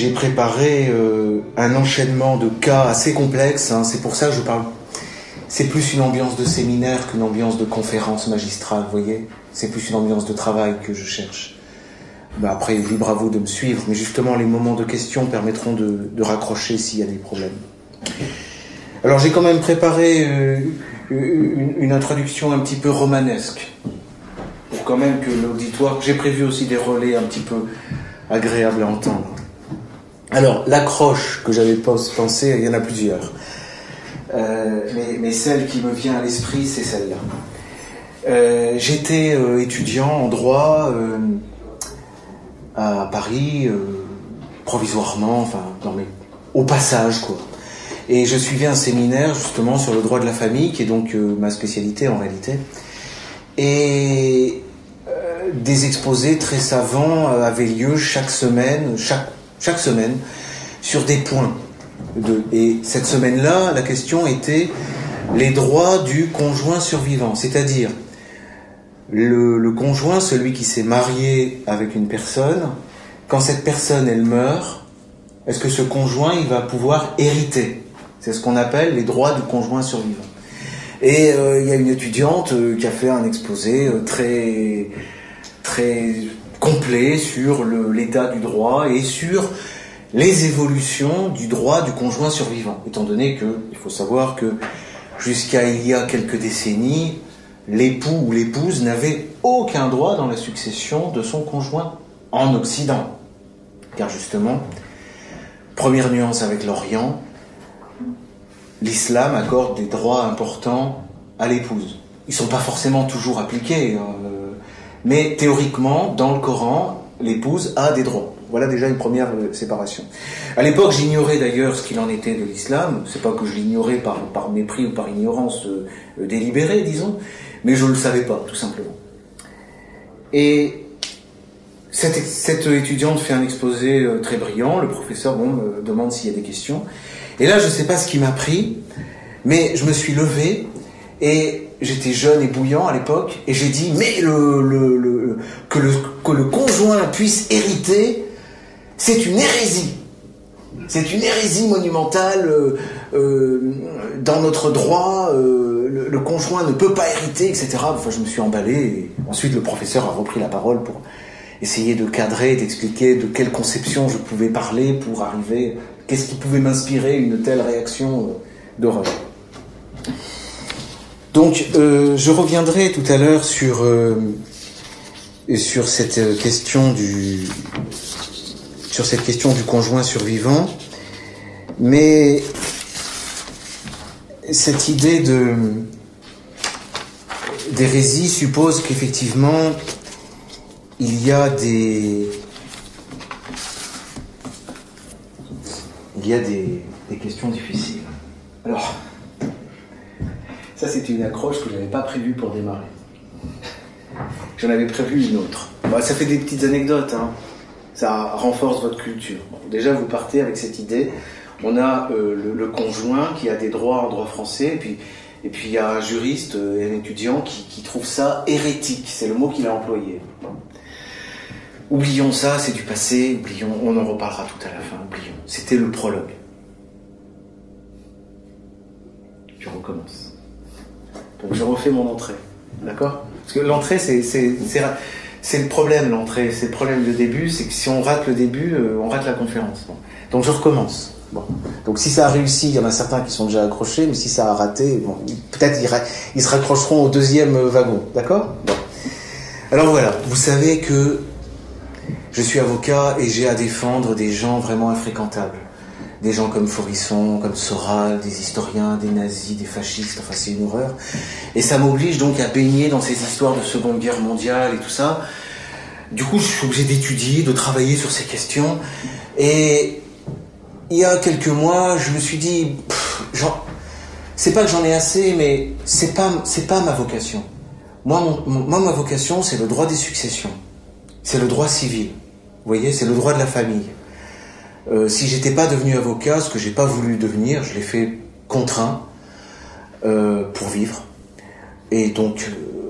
j'ai préparé euh, un enchaînement de cas assez complexes. hein. C'est pour ça que je parle. C'est plus une ambiance de séminaire qu'une ambiance de conférence magistrale, vous voyez C'est plus une ambiance de travail que je cherche. Ben après, libre à vous de me suivre, mais justement, les moments de questions permettront de, de raccrocher s'il y a des problèmes. Alors, j'ai quand même préparé euh, une, une introduction un petit peu romanesque, pour quand même que l'auditoire. J'ai prévu aussi des relais un petit peu agréables à entendre. Alors, l'accroche que j'avais pensé, il y en a plusieurs. Euh, mais, mais, celle qui me vient à l'esprit, c'est celle-là. Euh, J'étais euh, étudiant en droit à Paris, provisoirement, enfin, dans mes, au passage, quoi. Et je suivais un séminaire justement sur le droit de la famille, qui est donc ma spécialité en réalité. Et des exposés très savants avaient lieu chaque semaine, chaque, chaque semaine, sur des points. Et cette semaine-là, la question était les droits du conjoint survivant, c'est-à-dire le, le, conjoint, celui qui s'est marié avec une personne, quand cette personne elle meurt, est-ce que ce conjoint il va pouvoir hériter? C'est ce qu'on appelle les droits du conjoint survivant. Et euh, il y a une étudiante euh, qui a fait un exposé euh, très très complet sur l'état du droit et sur les évolutions du droit du conjoint survivant, étant donné que il faut savoir que jusqu'à il y a quelques décennies, l'époux ou l'épouse n'avait aucun droit dans la succession de son conjoint en Occident. Car justement, première nuance avec l'Orient, l'islam accorde des droits importants à l'épouse. Ils ne sont pas forcément toujours appliqués, euh, mais théoriquement, dans le Coran, l'épouse a des droits. Voilà déjà une première euh, séparation. À l'époque, j'ignorais d'ailleurs ce qu'il en était de l'islam. C'est pas que je l'ignorais par, mépris ou par ignorance euh, délibérée, disons, mais je ne le savais pas, tout simplement. Et cette, étudiante fait un exposé euh, très brillant. Le professeur bon, me demande s'il y a des questions. Et là, je ne sais pas ce qui m'a pris, mais je me suis levé et j'étais jeune et bouillant à l'époque, et j'ai dit, mais le, que le conjoint puisse hériter, c'est une hérésie. C'est une hérésie monumentale euh, euh, dans notre droit. Euh, le, le, conjoint ne peut pas hériter, etc. Enfin, je me suis emballé. Et ensuite, le professeur a repris la parole pour essayer de cadrer, d'expliquer de quelle conception je pouvais parler pour arriver. Qu'est-ce qui pouvait m'inspirer une telle réaction d'horreur. Donc, euh, je reviendrai tout à l'heure sur, euh, sur cette question du sur cette question du conjoint survivant, mais cette idée de d'hérésie suppose qu'effectivement il y a des il y a des, des questions difficiles. Alors, ça, c'était une accroche que je n'avais pas prévue pour démarrer. J'en avais prévu une autre. Bon, ça fait des petites anecdotes, hein. ça renforce votre culture. Déjà, vous partez avec cette idée. On a euh, le, conjoint qui a des droits en droit français, et puis, il y a un juriste et un étudiant qui, trouve ça hérétique. C'est le mot qu'il a employé. Oublions ça, c'est du passé, oublions, on en reparlera tout à la fin, oublions. C'était le prologue. Je recommence. Donc je refais mon entrée. D'accord? Parce que l'entrée, c'est, c'est, c'est, le problème, l'entrée. C'est le problème de début, c'est que si on rate le début, euh, on rate la conférence. Donc je recommence. Bon. Donc si ça a réussi, il y en a certains qui sont déjà accrochés, mais si ça a raté, bon, peut-être ils, ils se raccrocheront au deuxième wagon. D'accord? Bon. Alors voilà, vous savez que je suis avocat et j'ai à défendre des gens vraiment infréquentables. Des gens comme Forisson, comme Soral, des historiens, des nazis, des fascistes, enfin c'est une horreur. Et ça m'oblige donc à baigner dans ces histoires de Seconde Guerre mondiale et tout ça. Du coup, je suis obligé d'étudier, de travailler sur ces questions. Et il y a quelques mois, je me suis dit, c'est pas que j'en ai assez, mais c'est pas, c'est pas ma vocation. Moi, moi, ma vocation, c'est le droit des successions. C'est le droit civil. Vous voyez, c'est le droit de la famille. Euh, si j'étais pas devenu avocat, ce que j'ai pas voulu devenir, je l'ai fait contraint euh, pour vivre. Et donc, euh,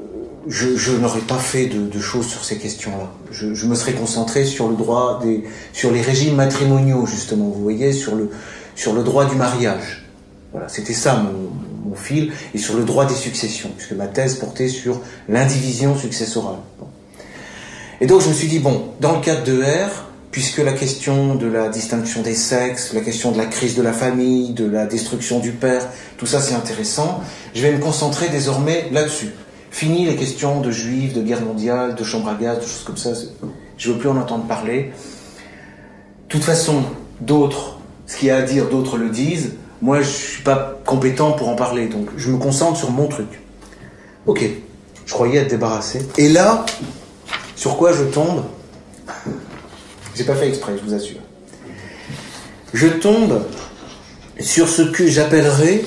je, n'aurais pas fait de, choses sur ces questions-là. Je, me serais concentré sur le droit des, sur les régimes matrimoniaux justement. Vous voyez, sur le, sur le droit du mariage. Voilà, c'était ça mon, fil, et sur le droit des successions, puisque ma thèse portait sur l'indivision successorale. Et donc je me suis dit bon, dans le cadre de R, puisque la question de la distinction des sexes, la question de la crise de la famille, de la destruction du père, tout ça c'est intéressant, je vais me concentrer désormais là-dessus. Fini les questions de juifs, de guerre mondiale, de chambre à gaz, de choses comme ça. Je ne veux plus en entendre parler. De toute façon, d'autres, ce qu'il y a à dire, d'autres le disent. Moi, je ne suis pas compétent pour en parler, donc je me concentre sur mon truc. Ok, je croyais être débarrassé. Et là, sur quoi je tombe? J'ai pas fait exprès, je vous assure. Je tombe sur ce que j'appellerais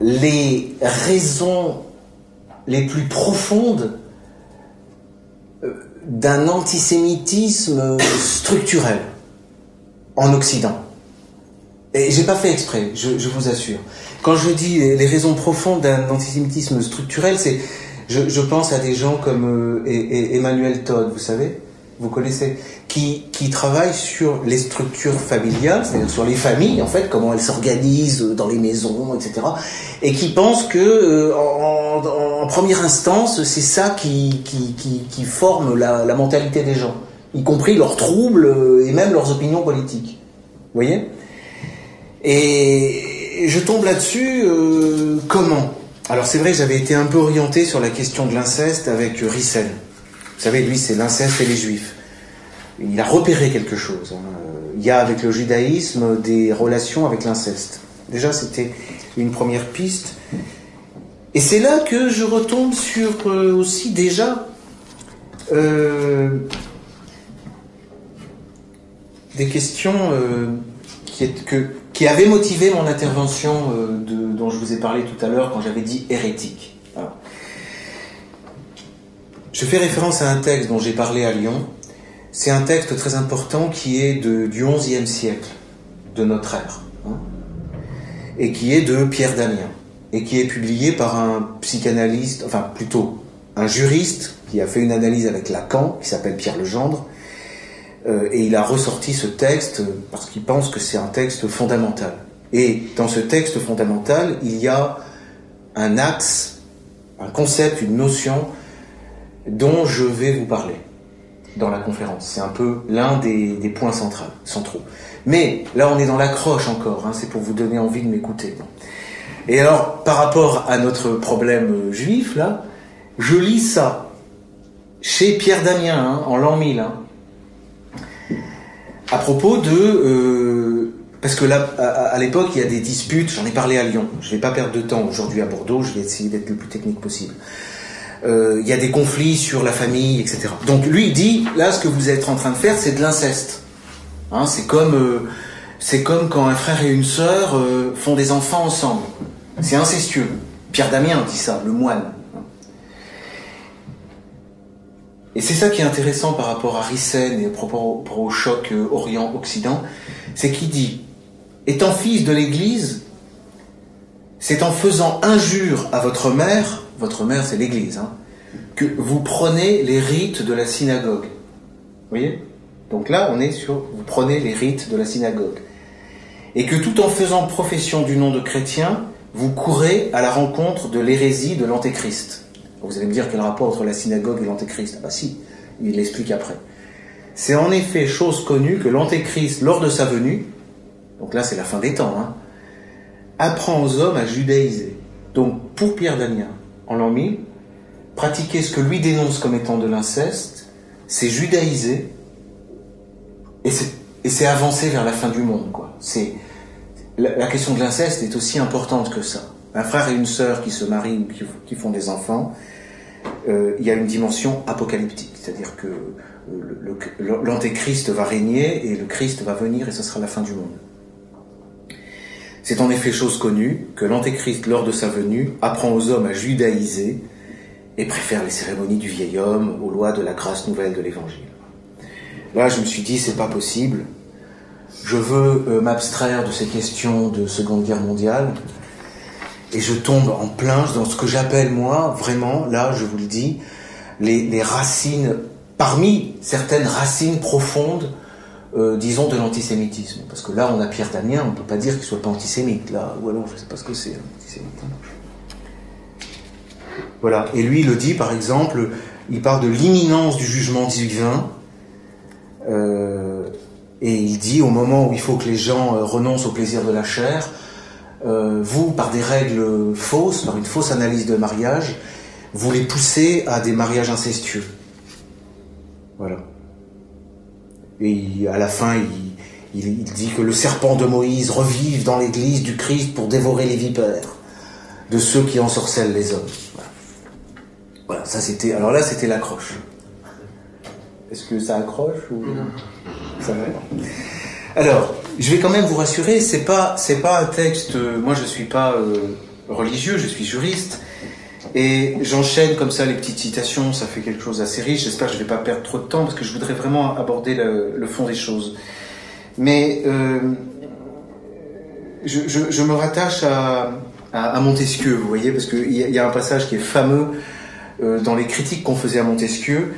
les raisons les plus profondes euh, d'un antisémitisme structurel en Occident. Et j'ai pas fait exprès, je, vous assure. Quand je dis les raisons profondes d'un antisémitisme structurel, c'est, je, pense à des gens comme euh, Emmanuel Todd, vous savez, vous connaissez, qui, qui travaille sur les structures familiales, c'est-à-dire sur les familles, en fait, comment elles s'organisent dans les maisons, etc. Et qui pense que, euh, en, première instance, c'est ça qui, qui, forme la, la, mentalité des gens, y compris leurs troubles euh, et même leurs opinions politiques. Vous voyez? Et je tombe là-dessus, euh, comment? Alors c'est vrai, j'avais été un peu orienté sur la question de l'inceste avec Rissen. Vous savez, lui, c'est l'inceste et les juifs. Il a repéré quelque chose. Hein. Il y a avec le judaïsme des relations avec l'inceste. Déjà, c'était une première piste. Et c'est là que je retombe sur euh, aussi déjà euh, des questions euh, qui, avaient motivé mon intervention dont je vous ai parlé tout à l'heure quand j'avais dit hérétique. Je fais référence à un texte dont j'ai parlé à Lyon. C'est un texte très important qui est de, du XIe siècle de notre ère, hein, et qui est de Pierre Damien, et qui est publié par un psychanalyste, enfin plutôt un juriste qui a fait une analyse avec Lacan, qui s'appelle Pierre Legendre, euh, et il a ressorti ce texte parce qu'il pense que c'est un texte fondamental. Et dans ce texte fondamental, il y a un axe, un concept, une notion dont je vais vous parler dans la conférence. C'est un peu l'un des, points centraux. Mais là, on est dans l'accroche encore, hein, c'est pour vous donner envie de m'écouter. Et alors, par rapport à notre problème euh, juif, là, je lis ça chez Pierre Damien, hein, en l'an 1000, hein, à propos de... Euh, parce que là, à, l'époque, il y a des disputes, j'en ai parlé à Lyon, je ne vais pas perdre de temps aujourd'hui à Bordeaux, je vais essayer d'être le plus technique possible. Euh, il y a des conflits sur la famille, etc. Donc lui il dit, là ce que vous êtes en train de faire, c'est de l'inceste. Hein, c'est comme, euh, comme quand un frère et une sœur euh, font des enfants ensemble. C'est incestueux. Pierre Damien dit ça, le moine. Et c'est ça qui est intéressant par rapport à Rissen et par rapport au choc Orient-Occident, c'est qu'il dit, étant fils de l'Église, c'est en faisant injure à votre mère votre mère c'est l'Église, hein, que vous prenez les rites de la synagogue. Vous voyez? Donc là, on est sur, vous prenez les rites de la synagogue. Et que tout en faisant profession du nom de chrétien, vous courez à la rencontre de l'hérésie de l'antéchrist. Vous allez me dire quel rapport entre la synagogue et l'antéchrist Ah bah si, il l'explique après. C'est en effet chose connue que l'antéchrist, lors de sa venue, donc là c'est la fin des temps, hein, apprend aux hommes à judaïser. Donc pour Pierre Damien, en l'an 1000, pratiquer ce que lui dénonce comme étant de l'inceste, c'est judaïser et c'est avancer vers la fin du monde. La, question de l'inceste est aussi importante que ça. Un frère et une sœur qui se marient ou qui, font des enfants, euh, il y a une dimension apocalyptique, c'est-à-dire que l'antéchrist va régner et le Christ va venir et ce sera la fin du monde. C'est en effet chose connue que l'Antéchrist, lors de sa venue, apprend aux hommes à judaïser et préfère les cérémonies du vieil homme aux lois de la grâce nouvelle de l'Évangile. Là, je me suis dit, c'est pas possible. Je veux euh, m'abstraire de ces questions de Seconde Guerre mondiale et je tombe en plein dans ce que j'appelle moi, vraiment, là je vous le dis, les, racines, parmi certaines racines profondes, euh, disons, de l'antisémitisme. Parce que là, on a Pierre Damien, on ne peut pas dire qu'il soit pas antisémite, là, ou alors je ne sais pas ce que c'est. Voilà, et lui il le dit par exemple, il parle de l'imminence du jugement divin, euh, et il dit au moment où il faut que les gens euh, renoncent au plaisir de la chair, euh, vous, par des règles fausses, par une fausse analyse de mariage, vous les poussez à des mariages incestueux. Voilà. Et à la fin, il, dit que le serpent de Moïse revive dans l'église du Christ pour dévorer les vipères de ceux qui ensorcellent les hommes. Voilà, ça c'était. Alors là, c'était l'accroche. Est-ce que ça accroche ou ça va Alors, je vais quand même vous rassurer, c'est pas c'est pas un texte. moi, je suis pas euh, religieux, je suis juriste, et j'enchaîne comme ça les petites citations. Ça fait quelque chose d'assez riche. J'espère que je vais pas perdre trop de temps parce que je voudrais vraiment aborder le, fond des choses. Mais euh, je, me rattache à, Montesquieu, vous voyez, parce qu'il y, y, a un passage qui est fameux euh, dans les critiques qu'on faisait à Montesquieu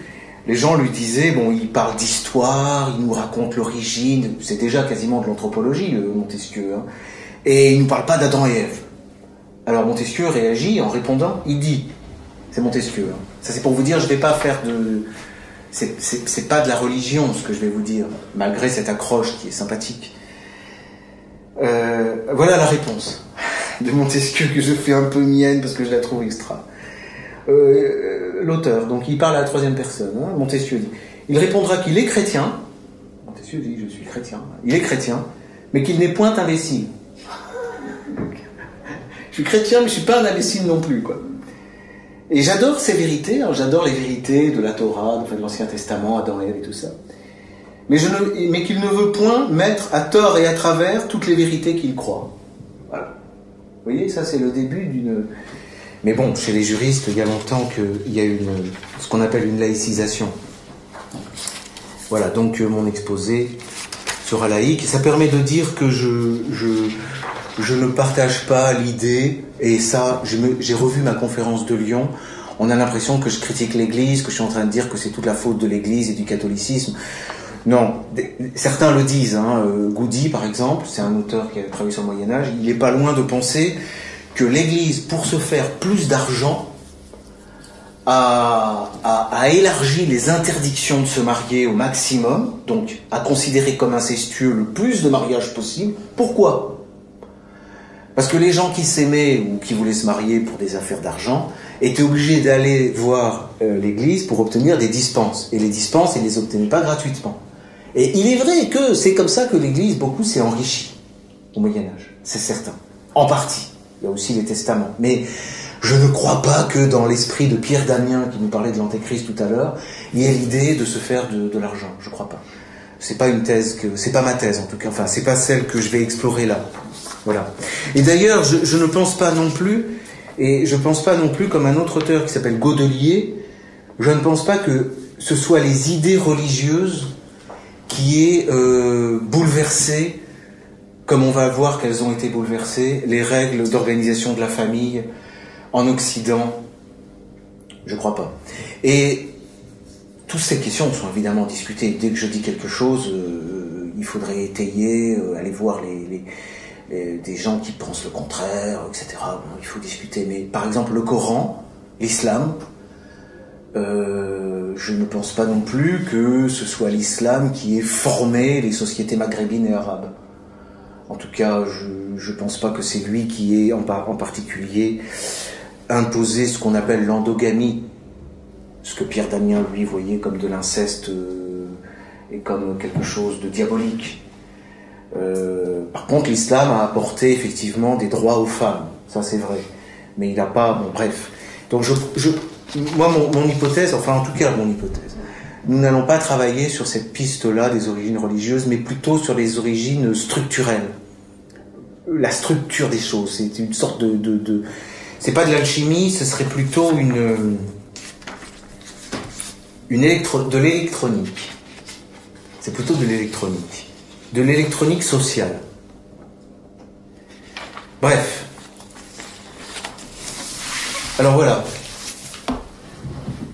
les gens lui disaient, bon, il parle d'histoire, il nous raconte l'origine, c'est déjà quasiment de l'anthropologie, Montesquieu, hein, et il ne nous parle pas d'Adam et Ève. Alors Montesquieu réagit en répondant, il dit, c'est Montesquieu, hein. ça c'est pour vous dire, je ne vais pas faire de... C'est pas de la religion ce que je vais vous dire, malgré cette accroche qui est sympathique. Euh, voilà la réponse de Montesquieu que je fais un peu mienne parce que je la trouve extra. Euh, l'auteur, donc il parle à la troisième personne, hein, Montesquieu dit, il répondra qu'il est chrétien, Montesquieu dit je suis chrétien, il est chrétien, mais qu'il n'est point imbécile. Suis chrétien, mais je suis pas un imbécile non plus, quoi. Et j'adore ces vérités, j'adore les vérités de la Torah, de l'Ancien Testament, Adam et tout ça. Mais, je mais qu'il ne veut point mettre à tort et à travers toutes les vérités qu'il croit. Voilà. Vous voyez, ça c'est le début d'une mais bon, chez les juristes, il y a longtemps qu'il y a une, ce qu'on appelle une laïcisation. Voilà, donc euh, mon exposé sera laïque. Ça permet de dire que je, je ne partage pas l'idée, et ça, j'ai revu ma conférence de Lyon, on a l'impression que je critique l'Église, que je suis en train de dire que c'est toute la faute de l'Église et du catholicisme. Non, certains le disent. Hein. Euh, Goudy, par exemple, c'est un auteur qui a travaillé sur le Moyen Âge, il n'est pas loin de penser que l'Église, pour se faire plus d'argent, a, élargi les interdictions de se marier au maximum, donc a considéré comme incestueux le plus de mariages possible. Pourquoi? Parce que les gens qui s'aimaient ou qui voulaient se marier pour des affaires d'argent étaient obligés d'aller voir euh, l'Église pour obtenir des dispenses. Et les dispenses, ils ne les obtenaient pas gratuitement. Et il est vrai que c'est comme ça que l'Église, beaucoup, s'est enrichie au Moyen Âge. C'est certain. En partie. Il y a aussi les testaments. Mais je ne crois pas que dans l'esprit de Pierre Damien, qui nous parlait de l'antéchrist tout à l'heure, il y ait l'idée de se faire de, l'argent. Je ne crois pas. C'est pas une thèse que, c'est pas ma thèse en tout cas. Enfin, c'est pas celle que je vais explorer là. Et d'ailleurs, je, ne pense pas non plus, et je pense pas non plus comme un autre auteur qui s'appelle Godelier, je ne pense pas que ce soit les idées religieuses qui aient euh, bouleversé comme on va voir qu'elles ont été bouleversées, les règles d'organisation de la famille en Occident, je crois pas. Et toutes ces questions sont évidemment discutées. Dès que je dis quelque chose, euh, il faudrait étayer, euh, aller voir les, des gens qui pensent le contraire, etc. il faut discuter. Mais par exemple, le Coran, l'islam, euh, je ne pense pas non plus que ce soit l'islam qui ait formé les sociétés maghrébines et arabes. En tout cas, je ne pense pas que c'est lui qui ait en, particulier imposé ce qu'on appelle l'endogamie, ce que Pierre Damien lui voyait comme de l'inceste euh, et comme quelque chose de diabolique. Euh, par contre, l'islam a apporté effectivement des droits aux femmes, ça c'est vrai, mais il n'a pas, bon bref. Donc je, moi mon, mon, hypothèse, enfin en tout cas mon hypothèse, nous n'allons pas travailler sur cette piste-là des origines religieuses, mais plutôt sur les origines structurelles. La structure des choses, c'est une sorte de... de, c'est pas de l'alchimie, ce serait plutôt une... une électro, de l'électronique. C'est plutôt de l'électronique. De l'électronique sociale. Bref. Alors voilà,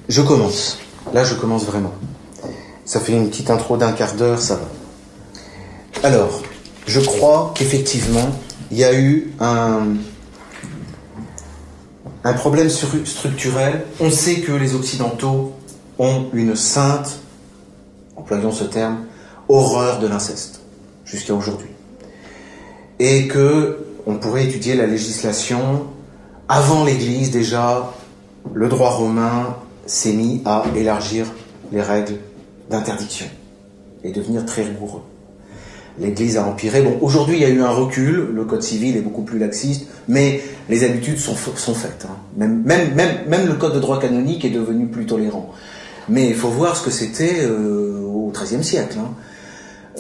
je commence. Là, je commence vraiment. Ça fait une petite intro d'un quart d'heure, ça va. Alors, je crois qu'effectivement, il y a eu un, un problème structurel. On sait que les Occidentaux ont une sainte, employons ce terme, horreur de l'inceste, jusqu'à aujourd'hui. Et que on pourrait étudier la législation. Avant l'Église, déjà, le droit romain s'est mis à élargir les règles d'interdiction et devenir très rigoureux. L'Église a empiré. Bon, aujourd'hui, il y a eu un recul. Le Code civil est beaucoup plus laxiste, mais les habitudes sont, sont faites. Hein. Même, même, même, même, le Code de droit canonique est devenu plus tolérant. Mais il faut voir ce que c'était euh, au XIIIe siècle. Hein.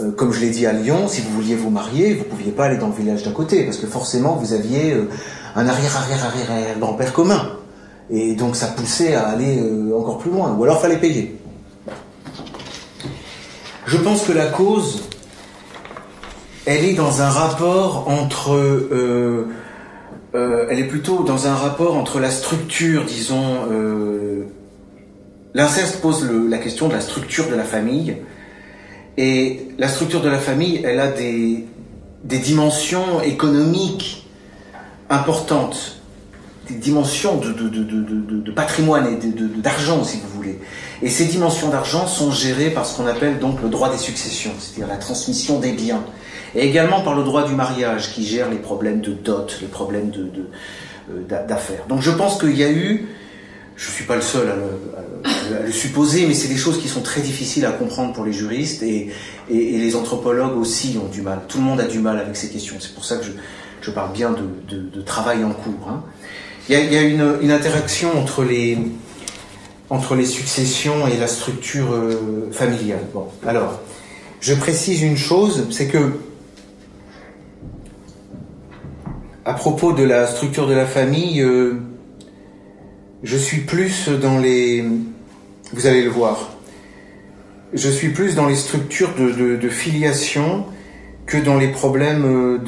Euh, comme je l'ai dit à Lyon, si vous vouliez vous marier, vous ne pouviez pas aller dans le village d'à côté, parce que forcément, vous aviez euh, un arrière-arrière-arrière grand-père commun. Et donc, ça poussait à aller encore plus loin. Ou alors, fallait payer. Je pense que la cause elle est dans un rapport entre, euh, euh, elle est plutôt dans un rapport entre la structure, disons, euh, l'inceste pose la question de la structure de la famille, et la structure de la famille, elle a des, des dimensions économiques importantes, des dimensions de, de, de, de patrimoine et d'argent, si vous voulez. Et ces dimensions d'argent sont gérées par ce qu'on appelle donc le droit des successions, c'est-à-dire la transmission des biens et également par le droit du mariage qui gère les problèmes de dot, les problèmes euh, d'affaires. Donc je pense qu'il y a eu, je ne suis pas le seul à le, supposer, mais c'est des choses qui sont très difficiles à comprendre pour les juristes et, les anthropologues aussi ont du mal. Tout le monde a du mal avec ces questions. C'est pour ça que je, parle bien de, travail en cours. Hein. Il y a, une, interaction entre les, entre les successions et la structure euh, familiale. Bon, alors, je précise une chose, c'est que à propos de la structure de la famille, euh, je suis plus dans les... Vous allez le voir. Je suis plus dans les structures de, filiation que dans les problèmes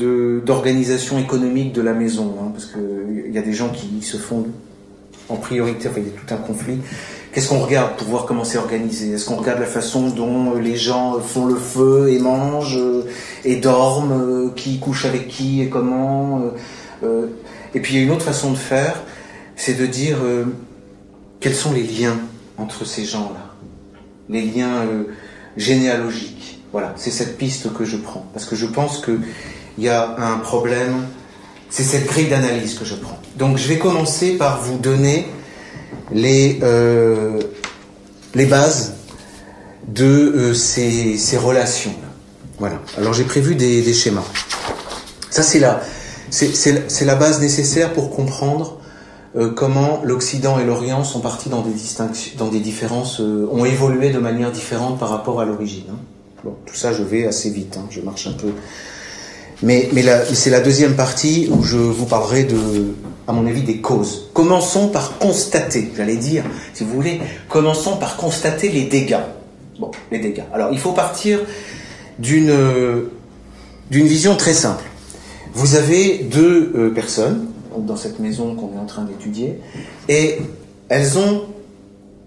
d'organisation économique de la maison. Hein, parce qu'il y a des gens qui se font en priorité, il y a tout un conflit. Qu'est-ce qu'on regarde pour voir comment c'est organisé? Est-ce qu'on regarde la façon dont les gens font le feu et mangent euh, et dorment euh, Qui couche avec qui et comment euh, Et puis il y a une autre façon de faire, c'est de dire quels sont les liens entre ces gens-là, les liens généalogiques. Voilà, c'est cette piste que je prends parce que je pense qu'il y a un problème. C'est cette grille d'analyse que je prends. Donc je vais commencer par vous donner les, euh, les bases de euh, ces, ces relations. Voilà. Alors j'ai prévu des, des, schémas. Ça c'est la, c'est la base nécessaire pour comprendre euh, comment l'Occident et l'Orient sont partis dans des distinctions, dans des différences, euh, ont évolué de manière différente par rapport à l'origine. Hein? Tout ça je vais assez vite. Hein. Je marche un peu mais, c'est la deuxième partie où je vous parlerai de, à mon avis, des causes. Commençons par constater, j'allais dire, si vous voulez, commençons par constater les dégâts. Bon, les dégâts. Alors, il faut partir d'une d'une vision très simple. Vous avez deux euh, personnes dans cette maison qu'on est en train d'étudier, et elles ont,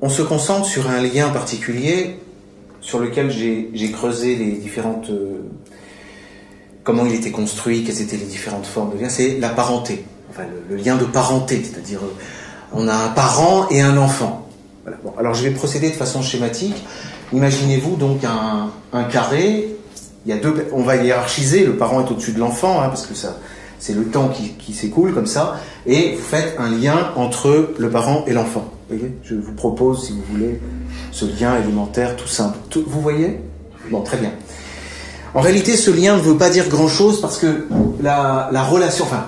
on se concentre sur un lien particulier sur lequel j'ai creusé les différentes euh, comment il était construit, quelles étaient les différentes formes de lien, c'est la parenté, enfin le, lien de parenté, c'est-à-dire euh, on a un parent et un enfant. alors je vais procéder de façon schématique. Imaginez-vous donc un, carré, il y a deux, on va hiérarchiser, le parent est au-dessus de l'enfant, hein, parce que ça, c'est le temps qui, s'écoule comme ça, et vous faites un lien entre le parent et l'enfant. je vous propose, si vous voulez, ce lien élémentaire tout simple. vous voyez? Bon, très bien. En réalité, ce lien ne veut pas dire grand-chose parce que la, relation, enfin,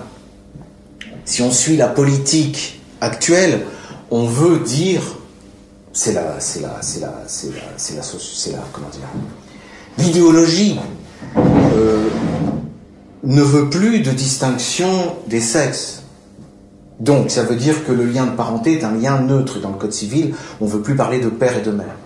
si on suit la politique actuelle, on veut dire, c'est la, c'est la, c'est la, c'est la, c'est la, c'est la, comment dire, l'idéologie euh, ne veut plus de distinction des sexes. Donc, ça veut dire que le lien de parenté est un lien neutre dans le Code civil. On ne veut plus parler de père et de mère.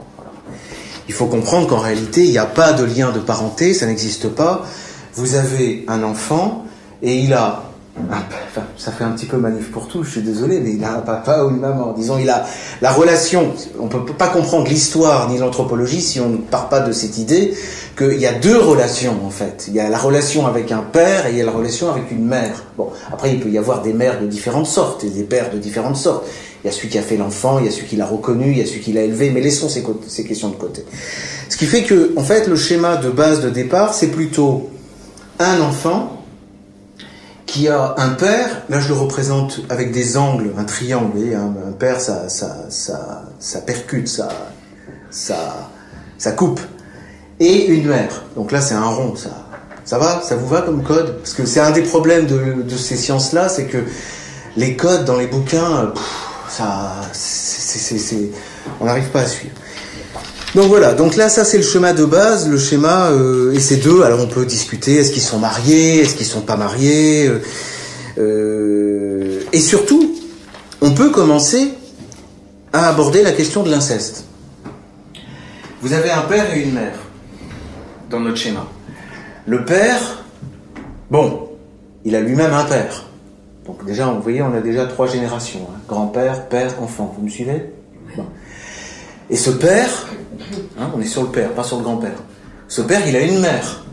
Il faut comprendre qu'en réalité, il n'y a pas de lien de parenté, ça n'existe pas. Vous avez un enfant et il a enfin, ça fait un petit peu manif pour tout, je suis désolé, mais il a un papa ou une maman. Disons, il a la relation. On peut pas comprendre l'histoire ni l'anthropologie si on ne part pas de cette idée qu'il y a deux relations en fait. Il y a la relation avec un père et il y a la relation avec une mère. Bon, après il peut y avoir des mères de différentes sortes et des pères de différentes sortes. Il y a celui qui a fait l'enfant, il y a celui qui l'a reconnu, il y a celui qui l'a élevé, mais laissons ces, ces questions de côté. Ce qui fait que, en fait, le schéma de base de départ, c'est plutôt un enfant qui a un père, là je le représente avec des angles, un triangle, vous voyez, un, père ça, ça, ça, ça percute, ça, ça, ça coupe, et une mère, donc là c'est un rond, ça, ça va, ça vous va comme code? Parce que c'est un des problèmes de, de ces sciences-là, c'est que les codes dans les bouquins, ça, c'est, on n'arrive pas à suivre. Donc voilà, donc là ça c'est le schéma de base, le schéma euh, et ces deux, alors on peut discuter est-ce qu'ils sont mariés, est-ce qu'ils sont pas mariés, euh, euh, et surtout on peut commencer à aborder la question de l'inceste. Vous avez un père et une mère dans notre schéma. Le père, bon, il a lui-même un père. Donc déjà, vous voyez, on a déjà trois générations hein. grand-père, père, enfant. Vous me suivez? Et ce père, Hein, on est sur le père, pas sur le grand-père. Ce père, il a une mère.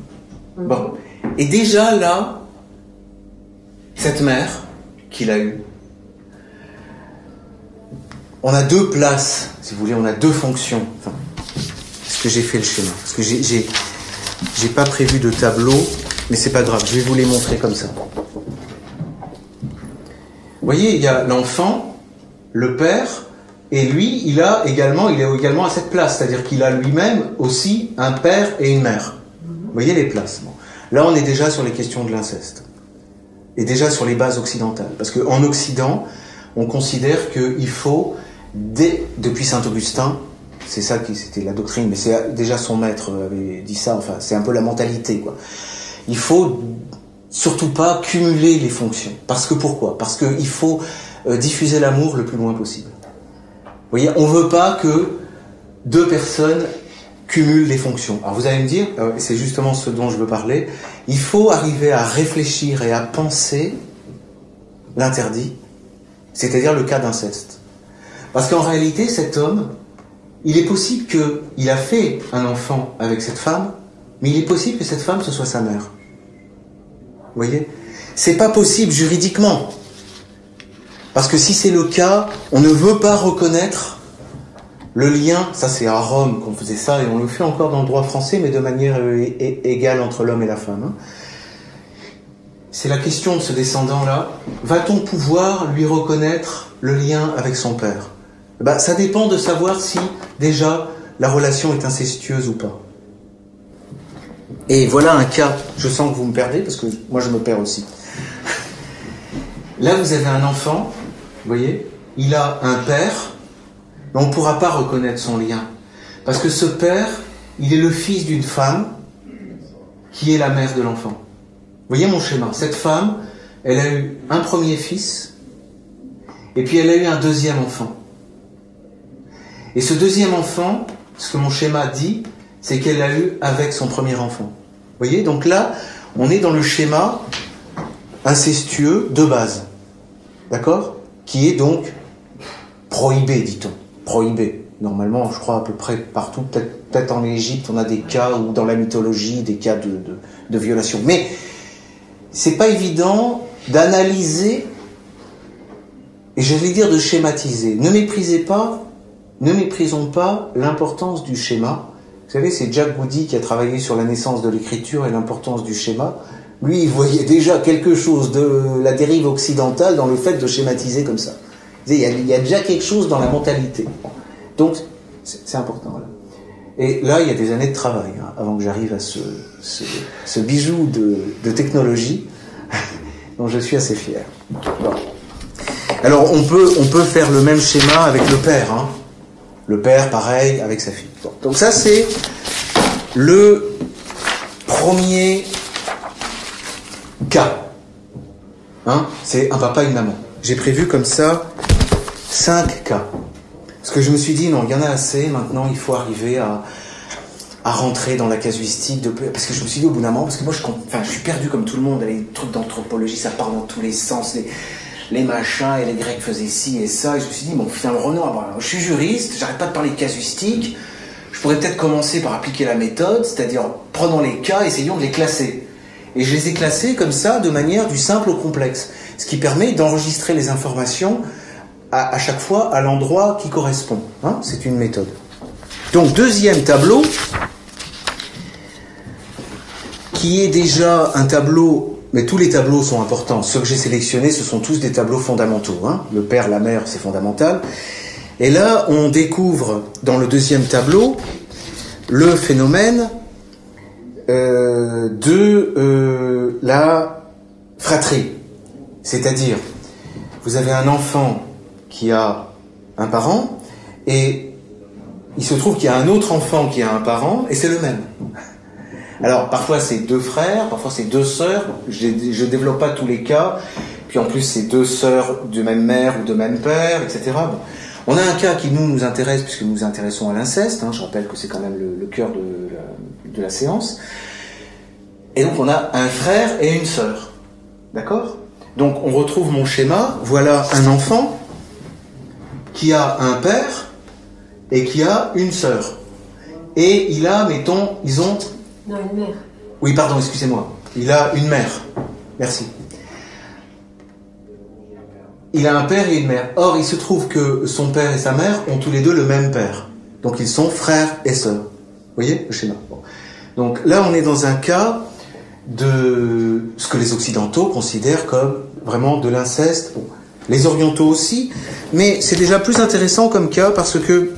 Bon. Et déjà là, cette mère qu'il a eue, on a deux places, si vous voulez, on a deux fonctions. Enfin, ce que j'ai fait le schéma? Parce que j'ai, j'ai pas prévu de tableau, mais c'est pas grave, je vais vous les montrer comme ça. Vous voyez, il y a l'enfant, le père, et lui, il a également, il est également à cette place, c'est-à-dire qu'il a lui-même aussi un père et une mère. Vous voyez les places. Là, on est déjà sur les questions de l'inceste. Et déjà sur les bases occidentales. Parce qu'en Occident, on considère qu'il faut, dès, depuis Saint Augustin, c'est ça qui c'était la doctrine, mais c'est déjà son maître avait dit ça, enfin, c'est un peu la mentalité, quoi. Il faut surtout pas cumuler les fonctions. Parce que pourquoi? Parce qu'il faut euh, diffuser l'amour le plus loin possible voyez, on ne veut pas que deux personnes cumulent les fonctions. Alors vous allez me dire, euh, c'est justement ce dont je veux parler, il faut arriver à réfléchir et à penser l'interdit, c'est-à-dire le cas d'inceste. Parce qu'en réalité, cet homme, il est possible qu'il a fait un enfant avec cette femme, mais il est possible que cette femme, ce soit sa mère. Vous voyez? C'est pas possible juridiquement. Parce que si c'est le cas, on ne veut pas reconnaître le lien, ça c'est à Rome qu'on faisait ça, et on le fait encore dans le droit français, mais de manière euh, égale entre l'homme et la femme. Hein. C'est la question de ce descendant-là. Va-t-on pouvoir lui reconnaître le lien avec son père? Bah, Ça dépend de savoir si déjà la relation est incestueuse ou pas. Et voilà un cas, je sens que vous me perdez, parce que moi je me perds aussi. Là, vous avez un enfant voyez Il a un père, mais on ne pourra pas reconnaître son lien. Parce que ce père, il est le fils d'une femme qui est la mère de l'enfant. Voyez mon schéma Cette femme, elle a eu un premier fils, et puis elle a eu un deuxième enfant. Et ce deuxième enfant, ce que mon schéma dit, c'est qu'elle l'a eu avec son premier enfant. Vous voyez Donc là, on est dans le schéma incestueux de base. D'accord? Qui est donc prohibé, dit-on. Prohibé. Normalement, je crois à peu près partout, peut-être en Égypte, on a des cas, ou dans la mythologie, des cas de, de, violation. Mais c'est pas évident d'analyser, et je vais dire de schématiser. Ne méprisez pas, ne méprisons pas l'importance du schéma. Vous savez, c'est Jack Goody qui a travaillé sur la naissance de l'écriture et l'importance du schéma. Lui, il voyait déjà quelque chose de la dérive occidentale dans le fait de schématiser comme ça. Il y a, déjà quelque chose dans la mentalité. Donc, c'est important. Et là, il y a des années de travail hein, avant que j'arrive à ce, bijou de, technologie dont je suis assez fier. Alors, on peut, faire le même schéma avec le père. Hein. Le père, pareil, avec sa fille. Donc ça, c'est le premier cas. Hein? C'est un papa et une maman. J'ai prévu comme ça cinq cas. Parce que je me suis dit, non, il y en a assez, maintenant il faut arriver à, à rentrer dans la casuistique parce que je me suis dit au bout d'un moment parce que moi je suis perdu comme tout le monde les trucs d'anthropologie ça part dans tous les sens les, les machins et les grecs faisaient ci et ça et je me suis dit bon finalement Renoir je suis juriste j'arrête pas de parler de casuistique je pourrais peut-être commencer par appliquer la méthode c'est-à-dire prenons les cas essayons de les classer et je les ai classés comme ça de manière du simple au complexe ce qui permet d'enregistrer les informations à, chaque fois à l'endroit qui correspond hein c'est une méthode donc deuxième tableau qui est déjà un tableau, mais tous les tableaux sont importants. Ceux que j'ai sélectionnés, ce sont tous des tableaux fondamentaux. Hein. Le père, la mère, c'est fondamental. Et là, on découvre dans le deuxième tableau le phénomène euh, de euh, la fratrie. C'est-à-dire, vous avez un enfant qui a un parent, et il se trouve qu'il y a un autre enfant qui a un parent, et c'est le même. Alors parfois c'est deux frères, parfois c'est deux sœurs. Je ne développe pas tous les cas. Puis en plus c'est deux sœurs de même mère ou de même père, etc. On a un cas qui nous nous intéresse puisque nous nous intéressons à l'inceste. Hein. Je rappelle que c'est quand même le, cœur de la, séance. Et donc on a un frère et une sœur. D'accord? Donc on retrouve mon schéma. Voilà un enfant qui a un père et qui a une sœur. Et il a, mettons, ils ont non, une mère. Oui, pardon, excusez-moi. Il a une mère. Merci. Il a un père et une mère. Or, il se trouve que son père et sa mère ont tous les deux le même père. Donc, ils sont frères et sœurs. Vous voyez le schéma? Donc là, on est dans un cas de ce que les Occidentaux considèrent comme vraiment de l'inceste. les Orientaux aussi. Mais c'est déjà plus intéressant comme cas parce que...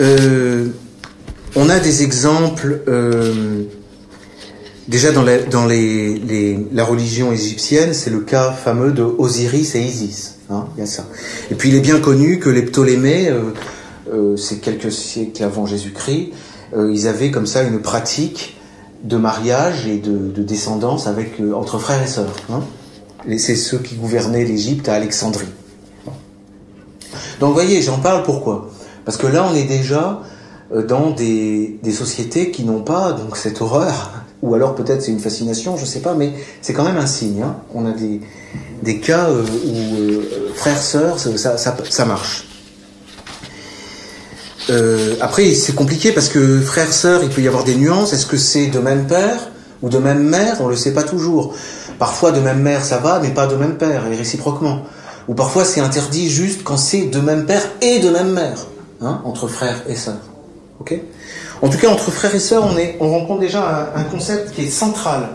Euh, on a des exemples euh, déjà dans, la, dans les, la religion égyptienne, c'est le cas fameux de Osiris et Isis. Hein, y a ça. Et puis il est bien connu que les Ptolémées, euh, c'est quelques siècles avant Jésus-Christ, ils avaient comme ça une pratique de mariage et de, descendance avec entre frères et sœurs. Hein. C'est ceux qui gouvernaient l'Égypte à Alexandrie. Donc voyez, j'en parle pourquoi? Parce que là, on est déjà euh, dans des, des sociétés qui n'ont pas donc cette horreur, ou alors peut-être c'est une fascination, je ne sais pas, mais c'est quand même un signe. Hein. On a des, des cas euh, où euh, frères, sœurs, ça, ça, ça marche. Euh, après, c'est compliqué parce que frères, sœurs, il peut y avoir des nuances. Est-ce que c'est de même père ou de même mère? On le sait pas toujours. Parfois, de même mère, ça va, mais pas de même père, et réciproquement. Ou parfois, c'est interdit juste quand c'est de même père et de même mère, hein, entre frères et sœurs en tout cas, entre frères et sœurs, on, on rencontre déjà un, concept qui est central.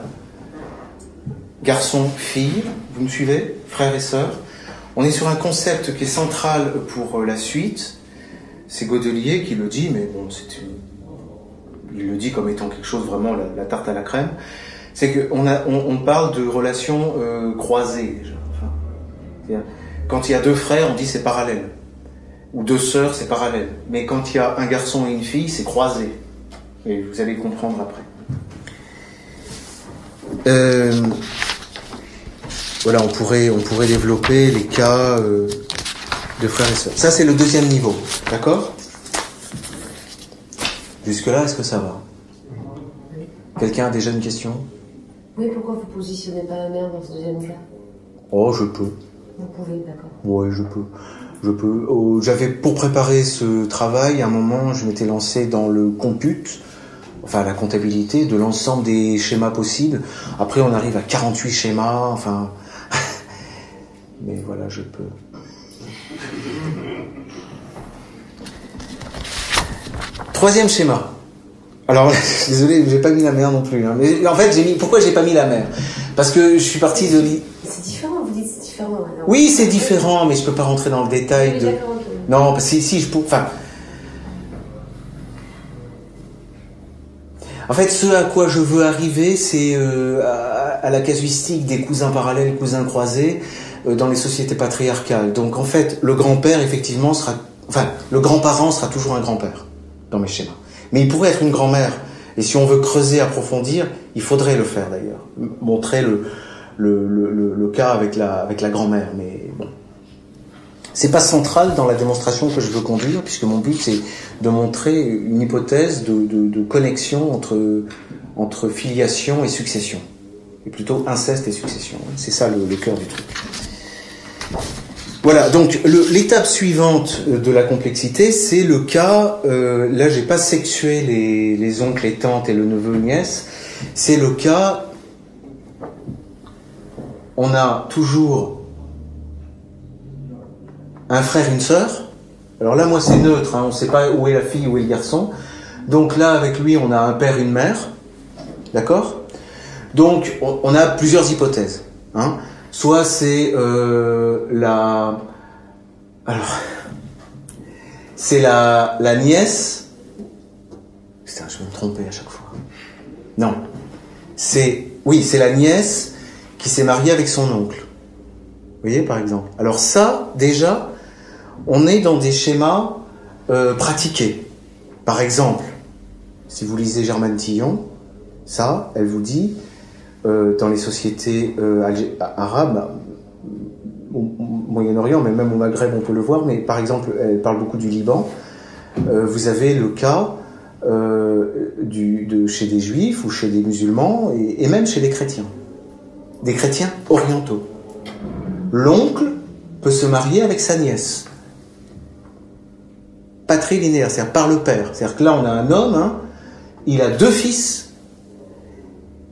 Garçon, fille, vous me suivez? Frères et sœurs. On est sur un concept qui est central pour euh, la suite. C'est Godelier qui le dit, mais bon, c'est il le dit comme étant quelque chose vraiment la, tarte à la crème. C'est qu'on on, parle de relations euh, croisées quand il y a deux frères, on dit c'est parallèle ou deux sœurs, c'est parallèle. Mais quand il y a un garçon et une fille, c'est croisé. Et vous allez comprendre après. Euh, voilà, on pourrait, on pourrait développer les cas euh, de frères et sœurs. Ça, c'est le deuxième niveau. D'accord? Jusque-là, est-ce que ça va? Quelqu'un a déjà une question? Oui, pourquoi vous positionnez pas la mère dans ce deuxième cas? Oh, je peux. Vous pouvez, d'accord. Oui, je peux je peux. Oh, j'avais pour préparer ce travail, à un moment, je m'étais lancé dans le compute, enfin la comptabilité de l'ensemble des schémas possibles. Après, on arrive à 48 schémas, enfin. Mais voilà, je peux. Troisième schéma. Alors, désolé, j'ai pas mis la mer non plus. Hein. Mais en fait, j'ai mis. Pourquoi j'ai pas mis la mer? Parce que je suis parti de. C'est différent, vous dites c'est différent. Oui, c'est différent, mais je peux pas rentrer dans le détail de. Non, parce que si je peux. Enfin. En fait, ce à quoi je veux arriver, c'est euh, à, la casuistique des cousins parallèles, cousins croisés dans les sociétés patriarcales. Donc, en fait, le grand-père, effectivement, sera. Enfin, le grand-parent sera toujours un grand-père dans mes schémas. Mais il pourrait être une grand-mère. Et si on veut creuser, approfondir, il faudrait le faire d'ailleurs. Montrer le, le, le, le, cas avec la, avec la grand-mère. Mais bon. C'est pas central dans la démonstration que je veux conduire, puisque mon but c'est de montrer une hypothèse de, connexion entre, entre filiation et succession. Et plutôt inceste et succession. C'est ça le, cœur du truc. Voilà, donc l'étape suivante de la complexité, c'est le cas, euh, là j'ai pas sexué les, les oncles, les tantes et le neveu, nièce, c'est le cas, on a toujours un frère, une sœur. Alors là, moi, c'est neutre, hein, on ne sait pas où est la fille, où est le garçon. Donc là, avec lui, on a un père, une mère. D'accord? Donc, on, a plusieurs hypothèses. Hein. Soit c'est euh, la... Alors... C'est la, nièce... Putain, je vais me tromper à chaque fois. Non. C'est... Oui, c'est la nièce qui s'est mariée avec son oncle. Vous voyez, par exemple. Alors ça, déjà, on est dans des schémas euh, pratiqués. Par exemple, si vous lisez Germaine Tillon, ça, elle vous dit, dans les sociétés euh, arabes, au Moyen-Orient, mais même au Maghreb, on peut le voir, mais par exemple, elle parle beaucoup du Liban, vous avez le cas de, chez des juifs ou chez des musulmans, et même chez les chrétiens, des chrétiens orientaux. L'oncle peut se marier avec sa nièce. Patrilinéaire, c'est-à-dire par le père. C'est-à-dire que là, on a un homme, hein, il a deux fils,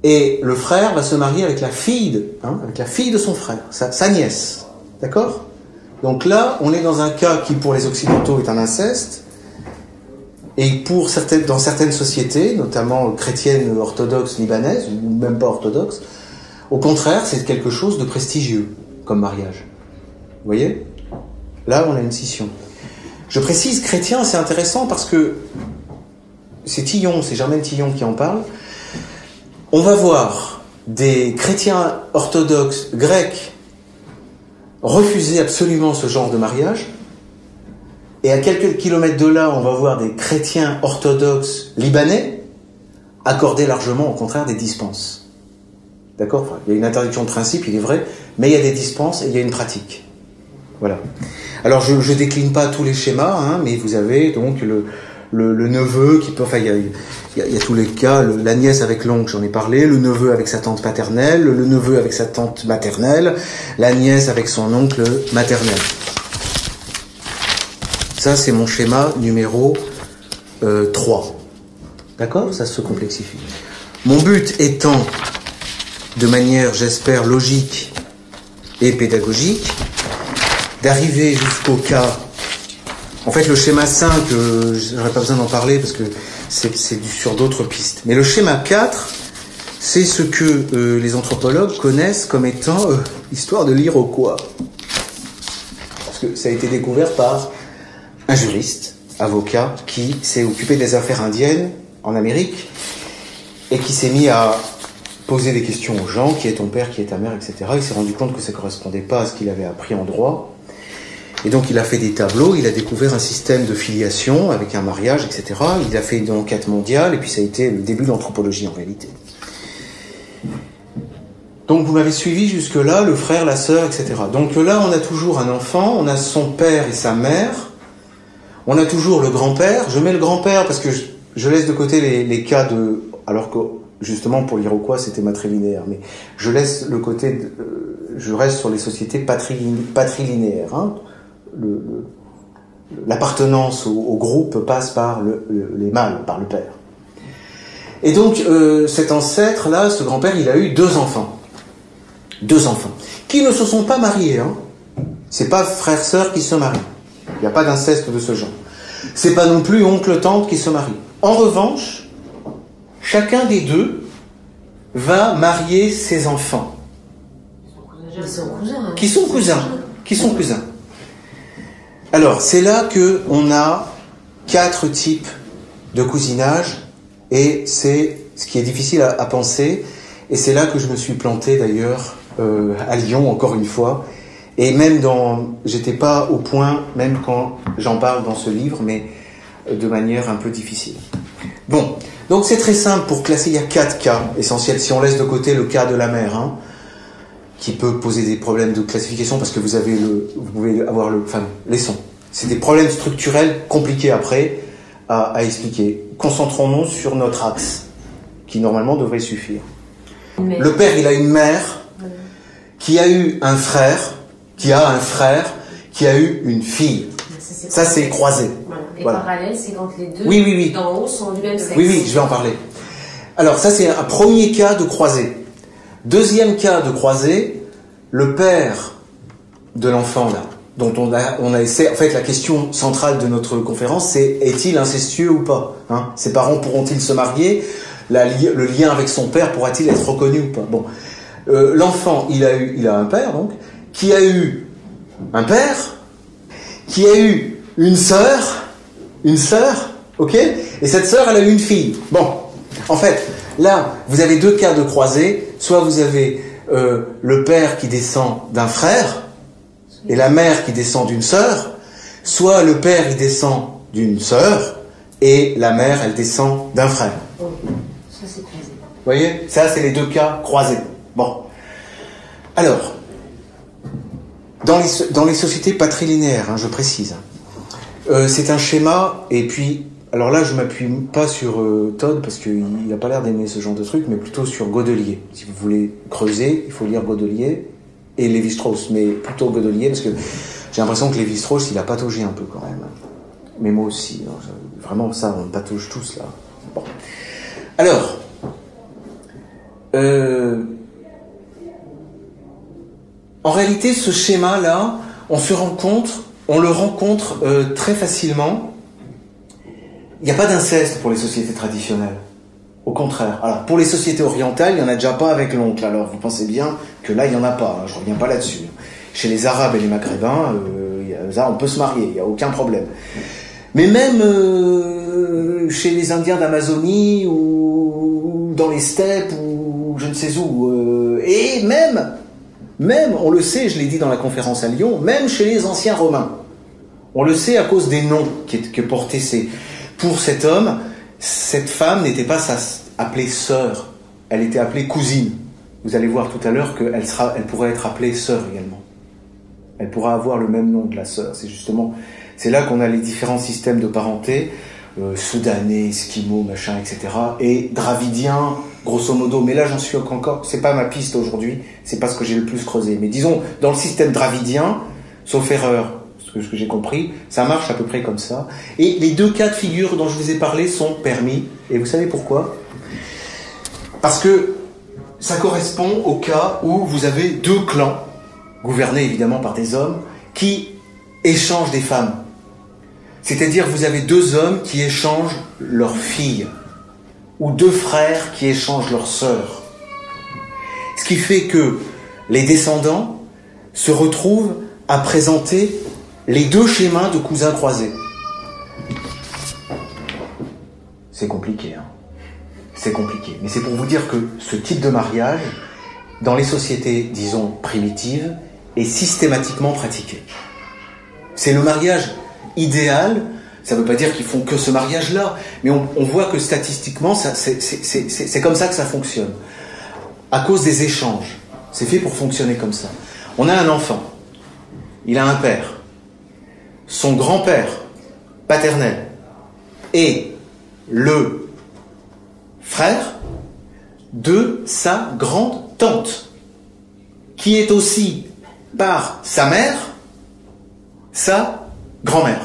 et le frère va se marier avec la fille de, hein, avec la fille de son frère, sa, nièce. D'accord? Donc là, on est dans un cas qui, pour les Occidentaux, est un inceste, et pour certaines, dans certaines sociétés, notamment chrétiennes orthodoxes libanaises, ou même pas orthodoxes, au contraire, c'est quelque chose de prestigieux comme mariage. Vous voyez? Là, on a une scission. Je précise chrétien, c'est intéressant parce que c'est Tillon, c'est Germaine Tillon qui en parle. On va voir des chrétiens orthodoxes grecs refuser absolument ce genre de mariage. Et à quelques kilomètres de là, on va voir des chrétiens orthodoxes libanais accorder largement, au contraire, des dispenses. D'accord? Il y a une interdiction de principe, il est vrai, mais il y a des dispenses et il y a une pratique. Voilà. Alors je ne décline pas tous les schémas, hein, mais vous avez donc le, le, neveu qui peut, enfin il y a, tous les cas, la nièce avec l'oncle, j'en ai parlé, le neveu avec sa tante paternelle, le neveu avec sa tante maternelle, la nièce avec son oncle maternel. Ça c'est mon schéma numéro 3. Euh, D'accord? Ça se complexifie. Mon but étant, de manière j'espère logique et pédagogique, d'arriver jusqu'au cas. En fait, le schéma 5, euh, j'aurais pas besoin d'en parler parce que c'est sur d'autres pistes. Mais le schéma 4, c'est ce que euh, les anthropologues connaissent comme étant euh, l'histoire de l'Iroquois. Parce que ça a été découvert par un juriste, avocat, qui s'est occupé des affaires indiennes en Amérique et qui s'est mis à poser des questions aux gens, qui est ton père, qui est ta mère, etc. Il s'est rendu compte que ça correspondait pas à ce qu'il avait appris en droit. Et donc il a fait des tableaux, il a découvert un système de filiation avec un mariage, etc. Il a fait une enquête mondiale, et puis ça a été le début de l'anthropologie en réalité. Donc vous m'avez suivi jusque-là, le frère, la sœur, etc. Donc là, on a toujours un enfant, on a son père et sa mère, on a toujours le grand-père. Je mets le grand-père parce que je, laisse de côté les, cas de... Alors que justement pour l'Iroquois c'était matrilinéaire, mais je laisse le côté... Euh, je reste sur les sociétés patrilinéaires. Hein l'appartenance au, groupe passe par les mâles, par le père. Et donc euh, cet ancêtre-là, ce grand-père, il a eu deux enfants. Deux enfants. Qui ne se sont pas mariés. Hein. C'est pas frère-sœur qui se marient. Il n'y a pas d'inceste de ce genre. C'est pas non plus oncle-tante qui se marient. En revanche, chacun des deux va marier ses enfants. Qui sont cousins. Qui sont cousins. Qui sont cousins. Alors, c'est là que on a quatre types de cousinage, et c'est ce qui est difficile à, penser, et c'est là que je me suis planté d'ailleurs euh, à Lyon encore une fois, et même dans, j'étais pas au point, même quand j'en parle dans ce livre, mais de manière un peu difficile. Bon, donc c'est très simple pour classer, il y a quatre cas essentiels, si on laisse de côté le cas de la mère. Hein. Qui peut poser des problèmes de classification parce que vous avez le, vous pouvez avoir le, enfin, les sons. C'est des problèmes structurels compliqués après à, à expliquer. Concentrons-nous sur notre axe, qui normalement devrait suffire. Mais- Le père, il a une mère qui a eu un frère, qui a un frère, qui a eu une fille. Ça, c'est croisé. Voilà. Et Voilà. parallèle, c'est quand les deux Oui, oui, oui. d'en haut sont du même sexe. Oui, oui, je vais en parler. Alors, ça, c'est un premier cas de croisé. Deuxième cas de croisé, le père de l'enfant, là, dont on a, essayé, en fait, la question centrale de notre conférence, c'est est-il incestueux ou pas hein? Ses parents pourront-ils se marier? Le lien avec son père pourra-t-il être reconnu ou pas? Bon. Euh, L'enfant, il a eu, il a un père, donc, qui a eu un père, qui a eu une sœur, une sœur, ok? Et cette sœur, elle a eu une fille. Bon, en fait, là, vous avez deux cas de croisés. Soit vous avez euh, le père qui descend d'un frère et la mère qui descend d'une sœur, soit le père il descend d'une sœur et la mère elle descend d'un frère. Oh, ça c'est croisé. Vous voyez? Ça, c'est les deux cas croisés. Bon. Alors, dans les, so- dans les sociétés patrilinéaires, hein, je précise, euh, c'est un schéma, et puis, alors là, je m'appuie pas sur euh, Todd, parce qu'il n'a pas l'air d'aimer ce genre de truc, mais plutôt sur Godelier. Si vous voulez creuser, il faut lire Godelier et Lévi-Strauss, mais plutôt Godelier, parce que j'ai l'impression que Lévi-Strauss, il a pataugé un peu quand même. Mais moi aussi, hein, vraiment, ça, on patauge tous là. Alors, euh, en réalité, ce schéma-là, on se rencontre, on le rencontre euh, très facilement. Il n'y a pas d'inceste pour les sociétés traditionnelles. Au contraire. Alors, pour les sociétés orientales, il n'y en a déjà pas avec l'oncle. Alors, vous pensez bien que là, il n'y en a pas. hein. Je reviens pas là-dessus. Chez les Arabes et les Maghrébins, euh, on peut se marier. Il n'y a aucun problème. Mais même euh, chez les Indiens d'Amazonie ou dans les steppes ou je ne sais où, euh, et même, même, on le sait, je l'ai dit dans la conférence à Lyon, même chez les anciens Romains, on le sait à cause des noms que portaient ces. Pour cet homme, cette femme n'était pas appelée sœur, elle était appelée cousine. Vous allez voir tout à l'heure qu'elle elle pourrait être appelée sœur également. Elle pourra avoir le même nom de la sœur. C'est justement, c'est là qu'on a les différents systèmes de parenté, euh, soudanais, esquimaux, machin, etc. Et dravidien, grosso modo. Mais là, j'en suis encore. C'est pas ma piste aujourd'hui. C'est pas ce que j'ai le plus creusé. Mais disons, dans le système dravidien, sauf erreur, ce que, que j'ai compris, ça marche à peu près comme ça. Et les deux cas de figure dont je vous ai parlé sont permis. Et vous savez pourquoi? Parce que ça correspond au cas où vous avez deux clans, gouvernés évidemment par des hommes, qui échangent des femmes. C'est-à-dire vous avez deux hommes qui échangent leurs filles, ou deux frères qui échangent leurs sœurs. Ce qui fait que les descendants se retrouvent à présenter les deux schémas de cousins croisés. C'est compliqué, hein c'est compliqué. Mais c'est pour vous dire que ce type de mariage, dans les sociétés, disons, primitives, est systématiquement pratiqué. C'est le mariage idéal. Ça ne veut pas dire qu'ils font que ce mariage-là, mais on, on voit que statistiquement, c'est comme ça que ça fonctionne. À cause des échanges. C'est fait pour fonctionner comme ça. On a un enfant. Il a un père. Son grand-père paternel et le frère de sa grande tante, qui est aussi par sa mère sa grand-mère.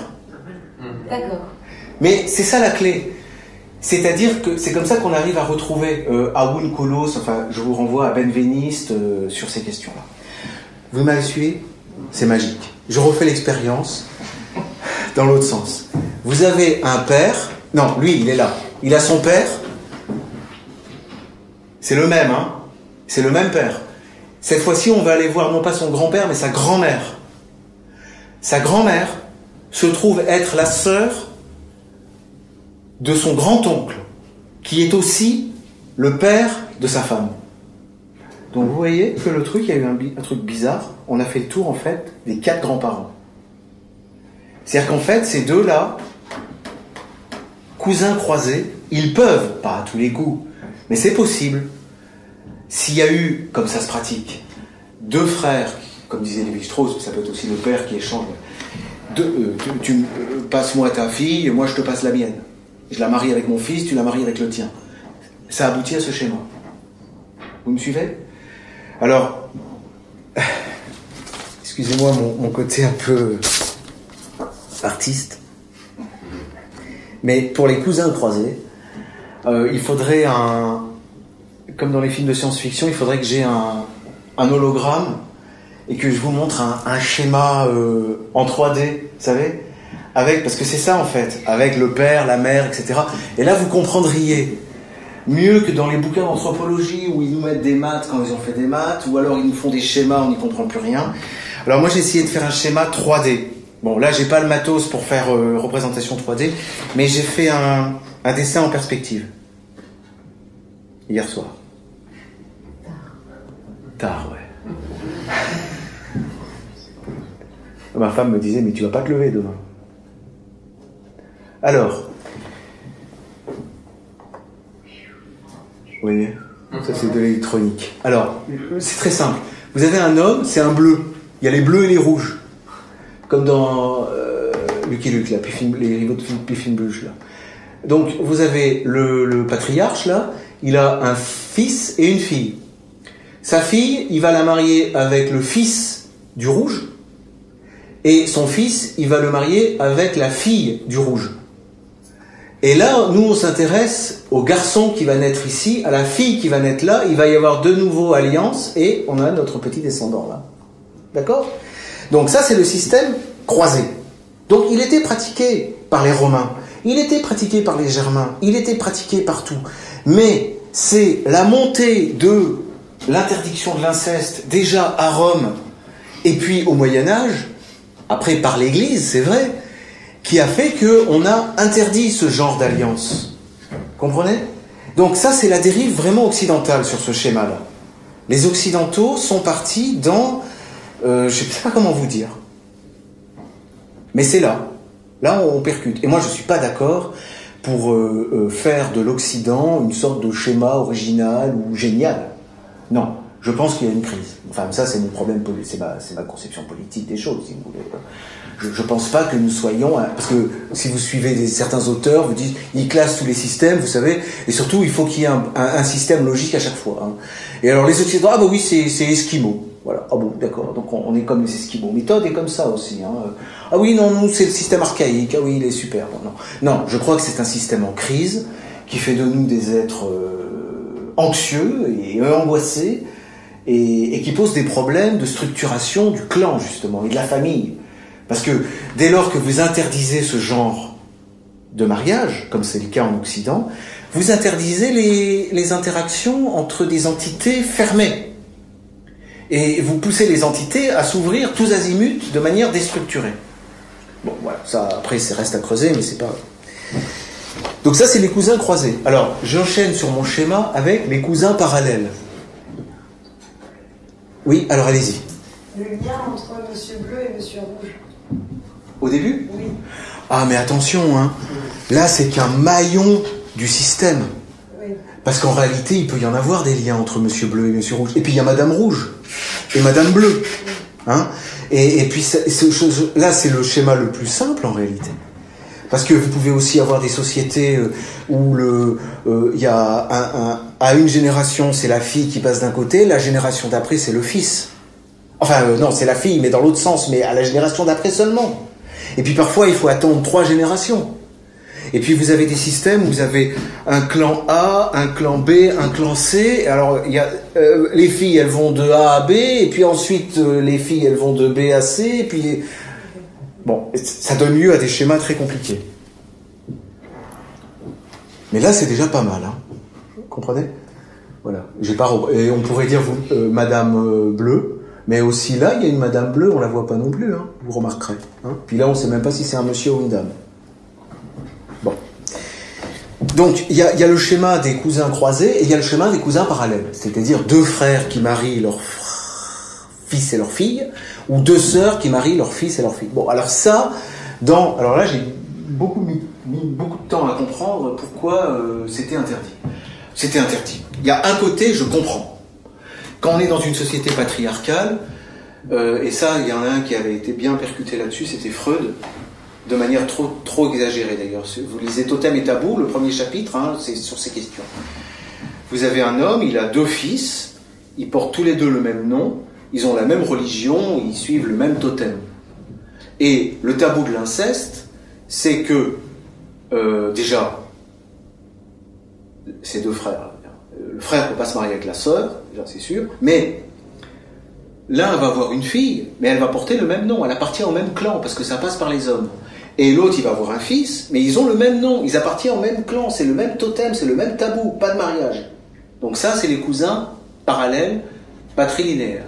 D'accord. Mais c'est ça la clé. C'est-à-dire que c'est comme ça qu'on arrive à retrouver euh, Aoun Kolos, enfin je vous renvoie à Benveniste euh, sur ces questions-là. Vous m'avez suivi? C'est magique. Je refais l'expérience dans l'autre sens. Vous avez un père, non, lui il est là, il a son père, c'est le même, hein C'est le même père. Cette fois-ci on va aller voir non pas son grand-père mais sa grand-mère. Sa grand-mère se trouve être la sœur de son grand-oncle, qui est aussi le père de sa femme. Donc vous voyez que le truc, il y a eu un, truc bizarre. On a fait le tour en fait des quatre grands-parents. C'est-à-dire qu'en fait, ces deux-là, cousins croisés, ils peuvent, pas à tous les coups, mais c'est possible, s'il y a eu, comme ça se pratique, deux frères, comme disait Lévi-Strauss, ça peut être aussi le père qui échange. Euh, tu, euh, passes-moi ta fille, moi je te passe la mienne. Je la marie avec mon fils, tu la maries avec le tien. Ça aboutit à ce schéma. Vous me suivez? Alors, excusez-moi mon côté un peu artiste, mais pour les cousins croisés, euh, il faudrait un, comme dans les films de science-fiction, il faudrait que j'ai un, hologramme et que je vous montre un, un schéma euh, en 3D, vous savez avec, parce que c'est ça en fait, avec le père, la mère, etc. Et là, vous comprendriez mieux que dans les bouquins d'anthropologie où ils nous mettent des maths quand ils ont fait des maths, ou alors ils nous font des schémas, on n'y comprend plus rien. Alors moi, j'ai essayé de faire un schéma 3D. Bon, là, j'ai pas le matos pour faire euh, représentation 3D, mais j'ai fait un, dessin en perspective hier soir. Tard, ouais. Ma femme me disait, mais tu vas pas te lever demain. Alors, voyez, ça c'est de l'électronique. Alors, c'est très simple. Vous avez un homme, c'est un bleu. Il y a les bleus et les rouges. Comme dans euh, Lucky Luke, là, Piffin, les rivaux de Piffin Bluche, là. Donc, vous avez le, le patriarche, là, il a un fils et une fille. Sa fille, il va la marier avec le fils du rouge, et son fils, il va le marier avec la fille du rouge. Et là, nous, on s'intéresse au garçon qui va naître ici, à la fille qui va naître là. Il va y avoir de nouveau alliance et on a notre petit descendant là. D'accord? Donc ça, c'est le système croisé. Donc il était pratiqué par les Romains, il était pratiqué par les Germains, il était pratiqué partout. Mais c'est la montée de l'interdiction de l'inceste déjà à Rome et puis au Moyen Âge, après par l'Église, c'est vrai, qui a fait qu'on a interdit ce genre d'alliance. Comprenez? Donc ça, c'est la dérive vraiment occidentale sur ce schéma-là. Les Occidentaux sont partis dans... Euh, je ne sais pas comment vous dire. Mais c'est là. Là, on percute. Et moi, je ne suis pas d'accord pour euh, euh, faire de l'Occident une sorte de schéma original ou génial. Non. Je pense qu'il y a une crise. Enfin, ça, c'est mon problème, c'est ma, conception politique des choses, si vous voulez. Je ne pense pas que nous soyons... Parce que si vous suivez certains auteurs, vous dites, ils classent tous les systèmes, vous savez, et surtout, il faut qu'il y ait un, système logique à chaque fois. Hein. Et alors, les Occidentaux, ah bah oui, c'est Esquimaux. Voilà. Ah bon, d'accord. Donc, on, est comme les Esquimaux. Méthode est comme ça aussi. Hein. Ah oui, non, nous, c'est le système archaïque. Ah oui, il est super. Non. non, je crois que c'est un système en crise qui fait de nous des êtres euh, anxieux et angoissés et, et, qui pose des problèmes de structuration du clan, justement, et de la famille. Parce que dès lors que vous interdisez ce genre de mariage, comme c'est le cas en Occident, vous interdisez les, les, interactions entre des entités fermées. Et vous poussez les entités à s'ouvrir tous azimuts de manière déstructurée. Bon, voilà, ça après, ça reste à creuser, mais c'est pas. Donc, ça, c'est les cousins croisés. Alors, j'enchaîne sur mon schéma avec les cousins parallèles. Oui, alors allez-y. Le lien entre Monsieur Bleu et Monsieur Rouge. Au début Oui. Ah, mais attention, hein. Là, c'est qu'un maillon du système. Parce qu'en réalité, il peut y en avoir des liens entre Monsieur Bleu et Monsieur Rouge. Et puis il y a Madame Rouge et Madame Bleu. Hein et, et puis ça, là, c'est le schéma le plus simple en réalité. Parce que vous pouvez aussi avoir des sociétés où le, euh, il y a un, à une génération, c'est la fille qui passe d'un côté, la génération d'après, c'est le fils. Enfin, euh, non, c'est la fille, mais dans l'autre sens, mais à la génération d'après seulement. Et puis parfois, il faut attendre trois générations. Et puis vous avez des systèmes où vous avez un clan A, un clan B, un clan C. Alors il y a, euh, les filles, elles vont de A à B, et puis ensuite euh, les filles, elles vont de B à C, et puis bon, ça donne lieu à des schémas très compliqués. Mais là, c'est déjà pas mal, hein. Vous comprenez? Voilà. J'ai pas et on pourrait dire euh, Madame Bleue, mais aussi là, il y a une Madame Bleue, on la voit pas non plus, hein, vous remarquerez. Hein. Puis là, on sait même pas si c'est un monsieur ou une dame. Donc, il y, a le schéma des cousins croisés et il y a le schéma des cousins parallèles. C'est-à-dire deux frères qui marient leur fils et leur fille, ou deux sœurs qui marient leur fils et leur fille. Bon, alors ça, dans... Alors là, j'ai beaucoup mis, mis, beaucoup de temps à comprendre pourquoi euh, c'était interdit. C'était interdit. Il y a un côté, je comprends. quand on est dans une société patriarcale, euh, et ça, il y en a un qui avait été bien percuté là-dessus, c'était Freud, de manière trop, trop exagérée d'ailleurs. Vous lisez Totem et Tabou, le premier chapitre, hein, c'est sur ces questions. Vous avez un homme, il a deux fils, ils portent tous les deux le même nom, ils ont la même religion, ils suivent le même totem. Et le tabou de l'inceste, c'est que, euh, déjà, ces deux frères, le frère ne peut pas se marier avec la sœur, c'est sûr, mais l'un va avoir une fille, mais elle va porter le même nom, elle appartient au même clan, parce que ça passe par les hommes. Et l'autre, il va avoir un fils, mais ils ont le même nom, ils appartiennent au même clan, c'est le même totem, c'est le même tabou, pas de mariage. Donc ça, c'est les cousins parallèles, patrilinéaires.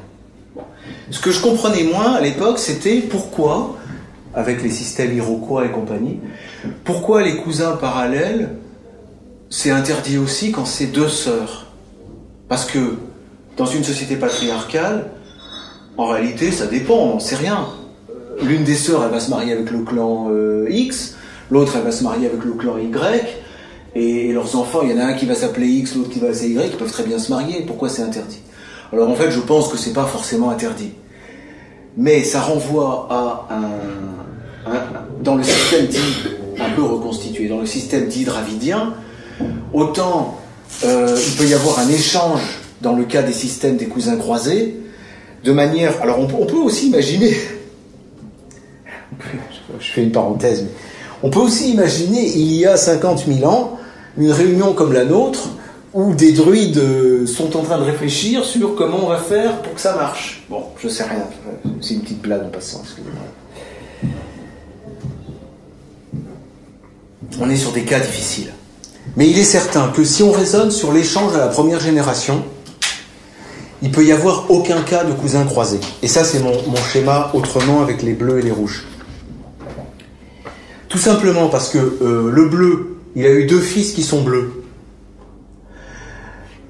Ce que je comprenais moins à l'époque, c'était pourquoi, avec les systèmes iroquois et compagnie, pourquoi les cousins parallèles, c'est interdit aussi quand c'est deux sœurs. Parce que dans une société patriarcale, en réalité, ça dépend, on ne sait rien. L'une des sœurs, elle va se marier avec le clan euh, X, l'autre, elle va se marier avec le clan Y, et leurs enfants, il y en a un qui va s'appeler X, l'autre qui va s'appeler Y, ils peuvent très bien se marier. Pourquoi c'est interdit? Alors en fait, je pense que c'est pas forcément interdit. Mais ça renvoie à un, dans le système dit un peu reconstitué, dans le système dit dravidien, autant euh, il peut y avoir un échange dans le cas des systèmes des cousins croisés, de manière. Alors on, on peut aussi imaginer. Je fais une parenthèse, mais on peut aussi imaginer il y a 50 000 ans une réunion comme la nôtre où des druides sont en train de réfléchir sur comment on va faire pour que ça marche. Bon, je sais rien. C'est une petite blague en passant, excusez-moi. On est sur des cas difficiles. Mais il est certain que si on raisonne sur l'échange à la première génération, il peut y avoir aucun cas de cousins croisés. Et ça, c'est mon, schéma autrement avec les bleus et les rouges. Tout simplement parce que euh, le bleu il a eu deux fils qui sont bleus.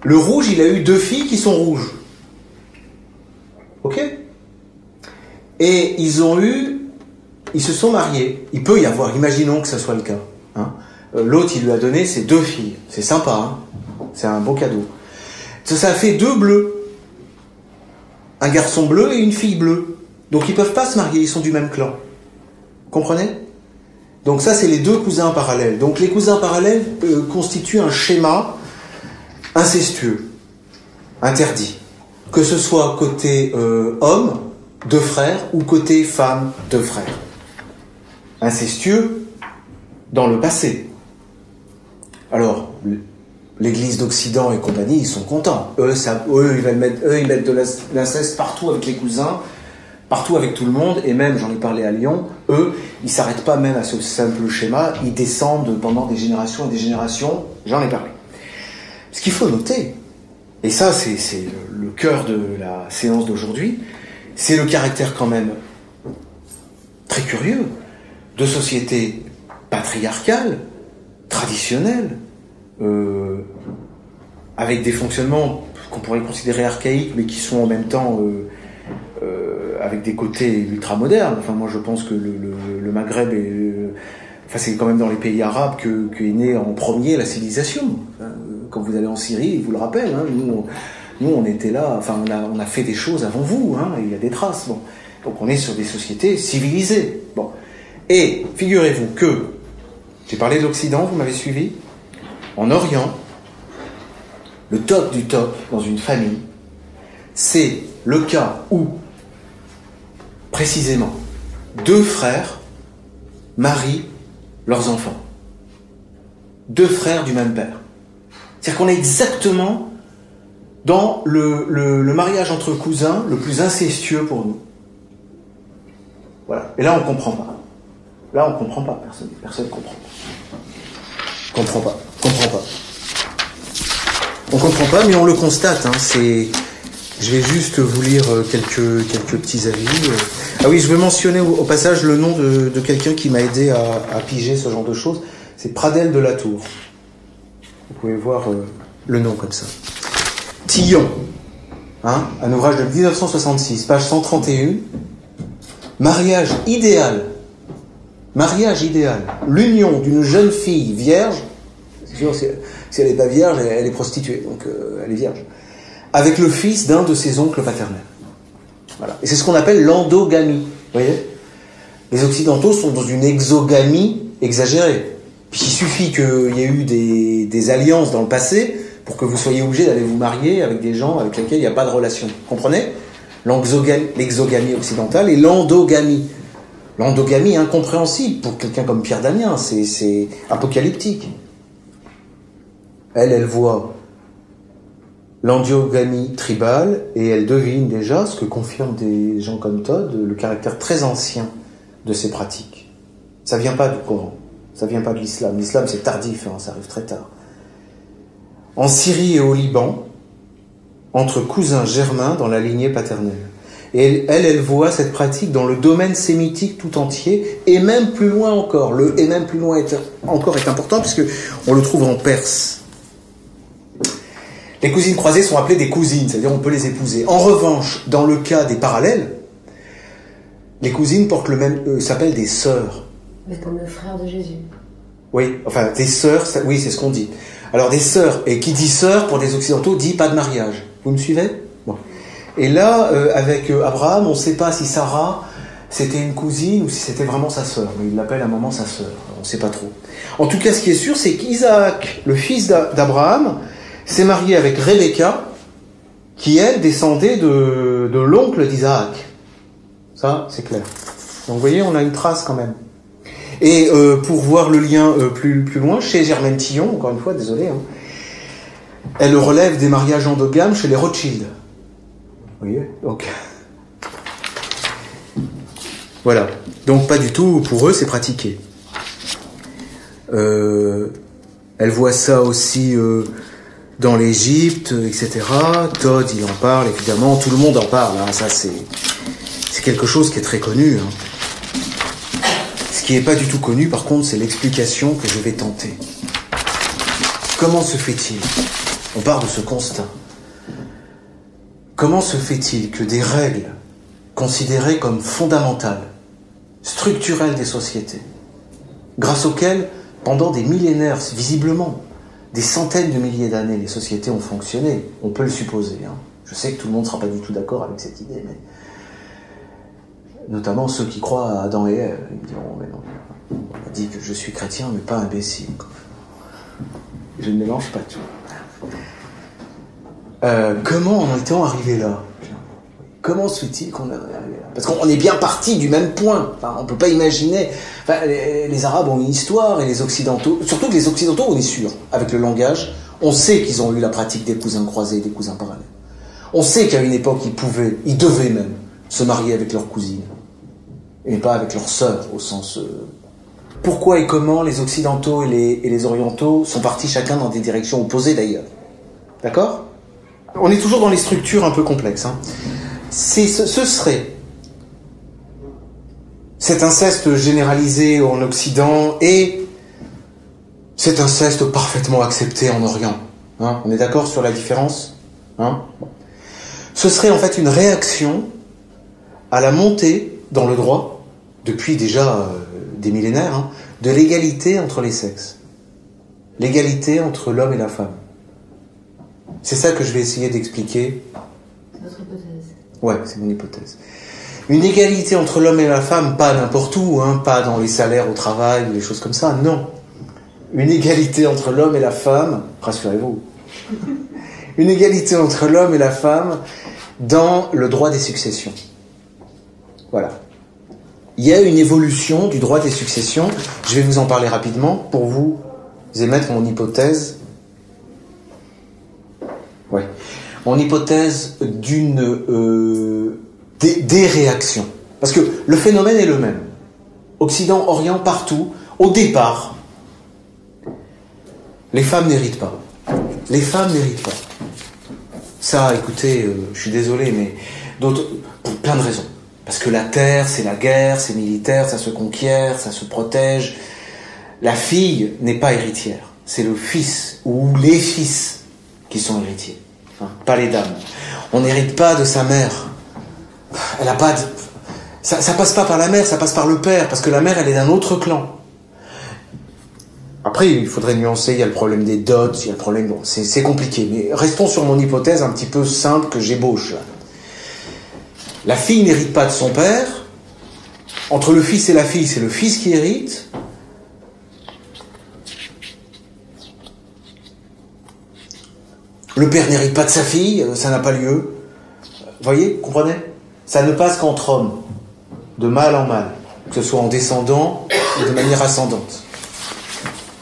Le rouge, il a eu deux filles qui sont rouges. Ok? Et ils ont eu, ils se sont mariés. Il peut y avoir, imaginons que ce soit le cas. Hein. Euh, l'autre, il lui a donné ses deux filles. C'est sympa, hein c'est un beau cadeau. Ça, ça fait deux bleus. Un garçon bleu et une fille bleue. Donc ils peuvent pas se marier, ils sont du même clan. Comprenez? Donc ça, c'est les deux cousins parallèles. Donc les cousins parallèles euh, constituent un schéma incestueux, interdit. Que ce soit côté euh, homme, deux frères, ou côté femme, deux frères. Incestueux dans le passé. Alors, l'Église d'Occident et compagnie, ils sont contents. Eux, mettre, eux, ils mettent de l'inceste partout avec les cousins partout avec tout le monde, et même, j'en ai parlé à Lyon, eux, ils s'arrêtent pas même à ce simple schéma, ils descendent pendant des générations et des générations, j'en ai parlé. Ce qu'il faut noter, et ça c'est le cœur de la séance d'aujourd'hui, c'est le caractère quand même très curieux de sociétés patriarcales, traditionnelles, euh, avec des fonctionnements qu'on pourrait considérer archaïques, mais qui sont en même temps euh, avec des côtés ultra-modernes. Enfin, moi, je pense que le, Maghreb est... Enfin, c'est quand même dans les pays arabes que, est née en premier la civilisation. Quand vous allez en Syrie, ils vous le rappellent, hein, nous, nous, on était là, enfin, on a, on fait des choses avant vous, hein, il y a des traces. Bon. Donc on est sur des sociétés civilisées. Bon. Et figurez-vous que, j'ai parlé d'Occident, vous m'avez suivi En Orient, le top du top dans une famille, c'est le cas où précisément, deux frères marient leurs enfants. Deux frères du même père. C'est-à-dire qu'on est exactement dans le, mariage entre cousins le plus incestueux pour nous. Voilà. Et là, on ne comprend pas. Là, on ne comprend pas. Personne ne personne comprend. Comprend pas. Comprend pas. On comprend pas, mais on le constate. Hein. C'est je vais juste vous lire euh, quelques, quelques petits avis. Euh. Ah oui, je veux mentionner au, passage le nom de, quelqu'un qui m'a aidé à, piger ce genre de choses. C'est Pradel de la Tour. Vous pouvez voir euh, le nom comme ça. Tillon, hein, un ouvrage de 1966, page 131. Mariage idéal. Mariage idéal. L'union d'une jeune fille vierge. C'est sûr, si, elle n'est pas vierge, elle, est prostituée, donc elle est vierge avec le fils d'un de ses oncles paternels. Voilà. Et c'est ce qu'on appelle l'endogamie. Vous voyez? Les Occidentaux sont dans une exogamie exagérée. Puis il suffit qu'il y ait eu des, des, alliances dans le passé pour que vous soyez obligé d'aller vous marier avec des gens avec lesquels il n'y a pas de relation. Vous comprenez? L'exogamie occidentale et l'endogamie. L'endogamie incompréhensible pour quelqu'un comme Pierre Damien, c'est apocalyptique. Elle, elle voit l'endiogamie tribale et elle devine déjà, ce que confirment des gens comme Todd, le caractère très ancien de ces pratiques. Ça vient pas du Coran, ça vient pas de l'islam. L'islam c'est tardif, hein, ça arrive très tard. En Syrie et au Liban, entre cousins germains dans la lignée paternelle. Et elle, elle voit cette pratique dans le domaine sémitique tout entier, et même plus loin encore. Le et même plus loin encore est important puisque on le trouve en Perse. Les cousines croisées sont appelées des cousines, c'est-à-dire on peut les épouser. En revanche, dans le cas des parallèles, les cousines portent le même, euh, s'appellent des sœurs. Mais comme le frère de Jésus. Oui, enfin des sœurs, oui, c'est ce qu'on dit. Alors des sœurs, et qui dit sœur pour des occidentaux dit pas de mariage. Vous me suivez? Bon. Et là, euh, avec euh, Abraham, on ne sait pas si Sarah c'était une cousine ou si c'était vraiment sa sœur. Mais il l'appelle à un moment sa sœur. On ne sait pas trop. En tout cas, ce qui est sûr, c'est qu'Isaac, le fils d'Abraham, s'est marié avec Rebecca, qui elle descendait de, l'oncle d'Isaac. Ça, c'est clair. Donc vous voyez, on a une trace quand même. Et euh, pour voir le lien euh, plus, plus loin, chez Germaine Tillon, encore une fois, désolé, hein, elle relève des mariages endogames chez les Rothschild. Vous voyez Donc. Voilà. Donc pas du tout, pour eux, c'est pratiqué. Euh, elle voit ça aussi dans l'Égypte, etc. Todd, il en parle, évidemment, tout le monde en parle, hein. ça c'est, quelque chose qui est très connu. Hein. Ce qui n'est pas du tout connu, par contre, c'est l'explication que je vais tenter. Comment se fait-il On part de ce constat. Comment se fait-il que des règles considérées comme fondamentales, structurelles des sociétés, grâce auxquelles, pendant des millénaires, visiblement, des centaines de milliers d'années, les sociétés ont fonctionné. On peut le supposer. Hein. Je sais que tout le monde ne sera pas du tout d'accord avec cette idée, mais notamment ceux qui croient à Adam et Ève. Ils me diront, mais non, on a dit que je suis chrétien, mais pas imbécile. Je ne mélange pas tout. Euh, comment en est-on arrivé là? Comment se fait-il qu'on là Parce qu'on est bien parti du même point. Enfin, on ne peut pas imaginer. Les, Arabes ont une histoire et les Occidentaux, surtout que les Occidentaux, on est sûr, avec le langage, on sait qu'ils ont eu la pratique des cousins croisés, des cousins parallèles. On sait qu'à une époque, ils pouvaient, ils devaient même se marier avec leurs cousines et pas avec leurs sœurs au sens. Euh... Pourquoi et comment les Occidentaux et les, et Orientaux sont partis chacun dans des directions opposées d'ailleurs D'accord? On est toujours dans les structures un peu complexes. Hein. Ce serait cet inceste généralisé en Occident et cet inceste parfaitement accepté en Orient. Hein On est d'accord sur la différence hein Ce serait en fait une réaction à la montée dans le droit, depuis déjà euh, des millénaires, hein, de l'égalité entre les sexes. L'égalité entre l'homme et la femme. C'est ça que je vais essayer d'expliquer. C'est votre hypothèse. Ouais, c'est mon hypothèse. Une égalité entre l'homme et la femme, pas n'importe où, hein, pas dans les salaires au travail ou les choses comme ça, non. Une égalité entre l'homme et la femme, rassurez-vous. Une égalité entre l'homme et la femme dans le droit des successions. Voilà. Il y a une évolution du droit des successions. Je vais vous en parler rapidement pour vous émettre mon hypothèse. Ouais. Mon hypothèse d'une euh, des, réactions. Parce que le phénomène est le même. Occident, Orient, partout. Au départ, les femmes n'héritent pas. Les femmes n'héritent pas. Ça, écoutez, euh, je suis désolé, mais pour plein de raisons. Parce que la terre, c'est la guerre, c'est militaire, ça se conquiert, ça se protège. La fille n'est pas héritière. C'est le fils ou les fils qui sont héritiers. Hein, pas les dames. On n'hérite pas de sa mère. Elle a pas de... ça, passe pas par la mère, ça passe par le père, parce que la mère, elle est d'un autre clan. Après, il faudrait nuancer, il y a le problème des dots, il y a le problème... C'est compliqué, mais restons sur mon hypothèse un petit peu simple que j'ébauche. La fille n'hérite pas de son père. Entre le fils et la fille, c'est le fils qui hérite. Le père n'hérite pas de sa fille, euh, ça n'a pas lieu. Vous voyez, comprenez? Ça ne passe qu'entre hommes, de mal en mal, que ce soit en descendant ou de manière ascendante.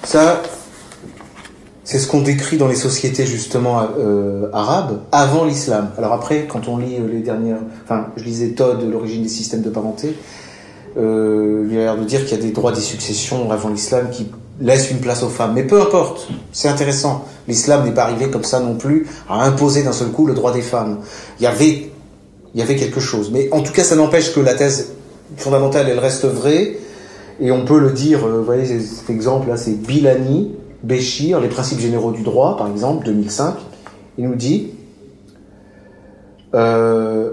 Ça, c'est ce qu'on décrit dans les sociétés justement euh, arabes avant l'islam. Alors après, quand on lit euh, les dernières, enfin, je lisais Todd, l'origine des systèmes de parenté, euh, il a l'air de dire qu'il y a des droits des successions avant l'islam qui laissent une place aux femmes. Mais peu importe, c'est intéressant. L'islam n'est pas arrivé comme ça non plus à imposer d'un seul coup le droit des femmes. Il y avait, il y avait quelque chose. Mais en tout cas, ça n'empêche que la thèse fondamentale, elle reste vraie. Et on peut le dire, euh, vous voyez, cet exemple là, c'est Bilani, Béchir, Les principes généraux du droit, par exemple, 2005. Il nous dit, euh,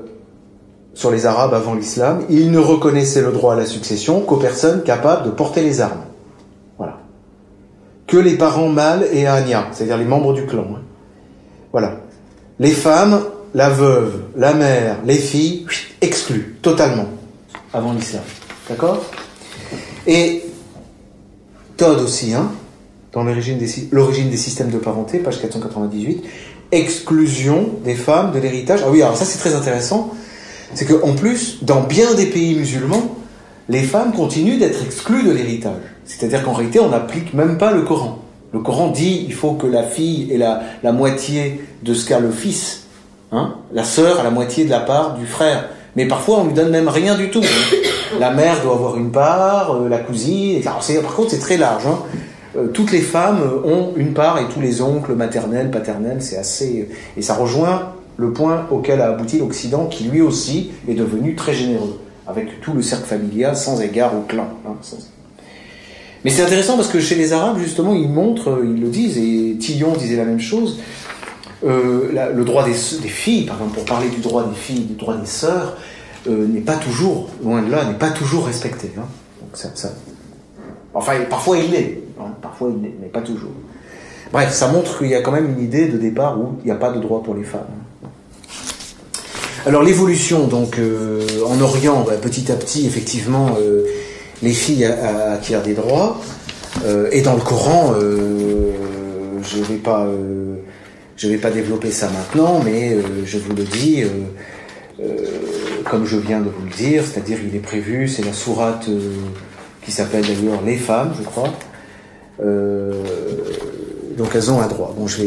sur les Arabes avant l'islam, ils ne reconnaissaient le droit à la succession qu'aux personnes capables de porter les armes. Voilà. Que les parents mâles et Anya, c'est-à-dire les membres du clan. Hein. Voilà. Les femmes, la veuve, la mère, les filles, exclues, totalement, avant l'islam. D'accord? Et Todd aussi, hein, dans l'origine des, systèmes de parenté, page 498, exclusion des femmes de l'héritage. Ah oui, alors ça c'est très intéressant, c'est qu'en plus, dans bien des pays musulmans, les femmes continuent d'être exclues de l'héritage. C'est-à-dire qu'en réalité, on n'applique même pas le Coran. Le Coran dit il faut que la fille ait la, la moitié de ce qu'a le fils, hein, la sœur à la moitié de la part du frère. Mais parfois, on lui donne même rien du tout. Hein. La mère doit avoir une part, euh, la cousine. par contre, c'est très large. Hein. Euh, toutes les femmes ont une part et tous les oncles maternels, paternels, c'est assez. Et ça rejoint le point auquel a abouti l'Occident, qui lui aussi est devenu très généreux, avec tout le cercle familial, sans égard au clan. Mais c'est intéressant parce que chez les Arabes, justement, ils montrent, ils le disent, et Tillon disait la même chose. Euh, le droit des, filles, par exemple, pour parler du droit des filles, du droit des sœurs, euh, n'est pas toujours, loin de là, n'est pas toujours respecté. Hein. Enfin, parfois il l'est, hein. parfois il l'est, mais pas toujours. Bref, ça montre qu'il y a quand même une idée de départ où il n'y a pas de droit pour les femmes. Alors l'évolution, donc euh, en Orient, bah, petit à petit, effectivement, les filles acquièrent des droits. et dans le Coran, je ne vais pas, je vais pas développer ça maintenant, mais je vous le dis comme je viens de vous le dire, c'est-à-dire il est prévu, c'est la sourate euh, qui s'appelle d'ailleurs Les femmes, je crois. Euh, donc elles ont un droit. Bon, je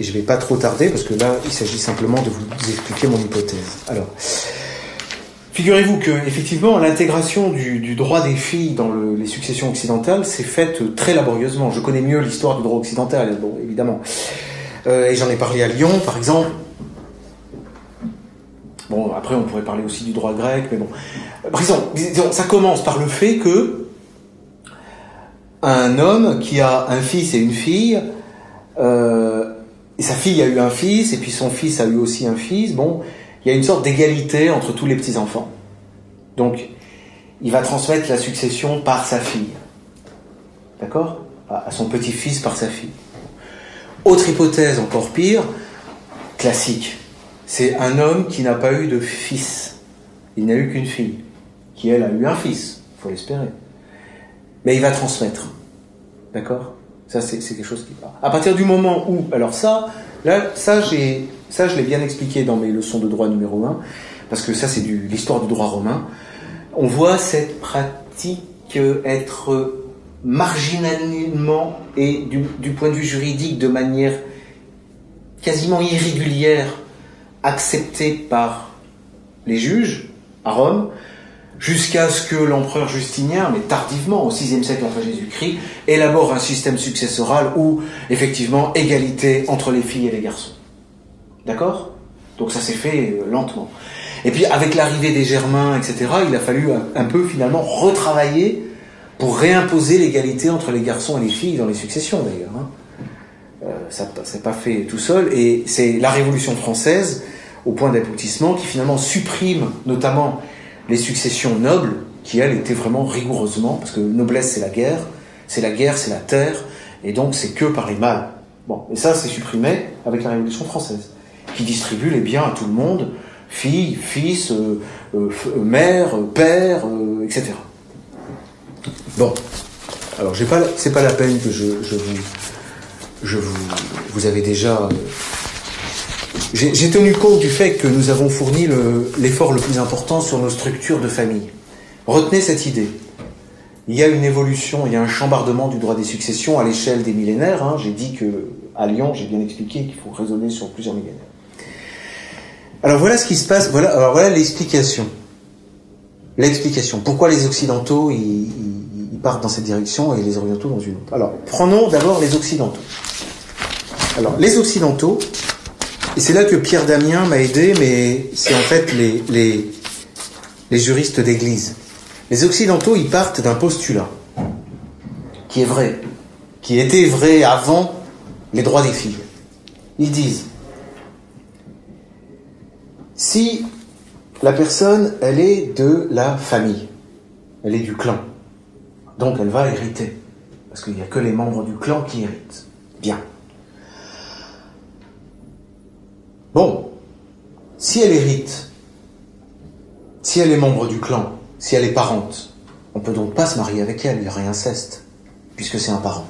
je vais pas trop tarder parce que là, il s'agit simplement de vous expliquer mon hypothèse. Alors, figurez-vous que effectivement, l'intégration du, droit des filles dans les successions occidentales s'est faite très laborieusement. Je connais mieux l'histoire du droit occidental, bon, évidemment. Euh, et j'en ai parlé à Lyon, par exemple. Bon, après, on pourrait parler aussi du droit grec, mais bon. Disons, ça commence par le fait que un homme qui a un fils et une fille, euh, sa fille a eu un fils, et puis son fils a eu aussi un fils, bon, il y a une sorte d'égalité entre tous les petits-enfants. Donc, il va transmettre la succession par sa fille. D'accord? À son petit-fils par sa fille. Autre hypothèse encore pire, classique c'est un homme qui n'a pas eu de fils. Il n'a eu qu'une fille, qui elle a eu un fils, il faut l'espérer. Mais il va transmettre. D'accord? Ça, c'est quelque chose qui part. À partir du moment où, alors ça, là, ça, ça, je l'ai bien expliqué dans mes leçons de droit numéro 1, parce que ça, c'est l'histoire du droit romain. On voit cette pratique être marginalement et du, point de vue juridique de manière quasiment irrégulière accepté par les juges à Rome, jusqu'à ce que l'empereur Justinien, mais tardivement, au VIe siècle après Jésus-Christ, élabore un système successoral où, effectivement, égalité entre les filles et les garçons. D'accord? Donc ça s'est fait euh, lentement. Et puis avec l'arrivée des Germains, etc., il a fallu un, peu finalement retravailler pour réimposer l'égalité entre les garçons et les filles dans les successions d'ailleurs. Hein. Euh, ça s'est pas fait tout seul, et c'est la Révolution française au point d'aboutissement, qui finalement supprime notamment les successions nobles, qui elles étaient vraiment rigoureusement, parce que noblesse c'est la guerre, c'est la guerre, c'est la terre, Et donc c'est que par les mâles. Bon, et ça c'est supprimé avec la Révolution française, qui distribue les biens à tout le monde, fille, fils, euh, euh, euh, mère, père, euh, etc. Bon, alors c'est pas la peine que je, vous, je vous, vous avez déjà. euh, j'ai tenu compte du fait que nous avons fourni le- l'effort le, plus important sur nos structures de famille. Retenez cette idée. Il y a une évolution, il y a un chambardement du droit des successions à l'échelle des millénaires. hein. J'ai dit que à Lyon, j'ai bien expliqué qu'il faut raisonner sur plusieurs millénaires. Alors voilà ce qui se passe. Voilà, alors voilà l'explication. L'explication. Pourquoi les Occidentaux partent dans cette direction et les Orientaux dans une autre? Alors prenons d'abord les Occidentaux. Alors les Occidentaux, et c'est là que Pierre Damien m'a aidé, mais c'est en fait les, les, les juristes d'Église. Les Occidentaux, ils partent d'un postulat qui est vrai, qui était vrai avant les droits des filles. Ils disent, si la personne, elle est de la famille, elle est du clan, donc elle va hériter, parce qu'il n'y a que les membres du clan qui héritent. Bien. Bon, si elle hérite, si elle est membre du clan, si elle est parente, on peut donc pas se marier avec elle, il y aurait inceste, puisque c'est un parent.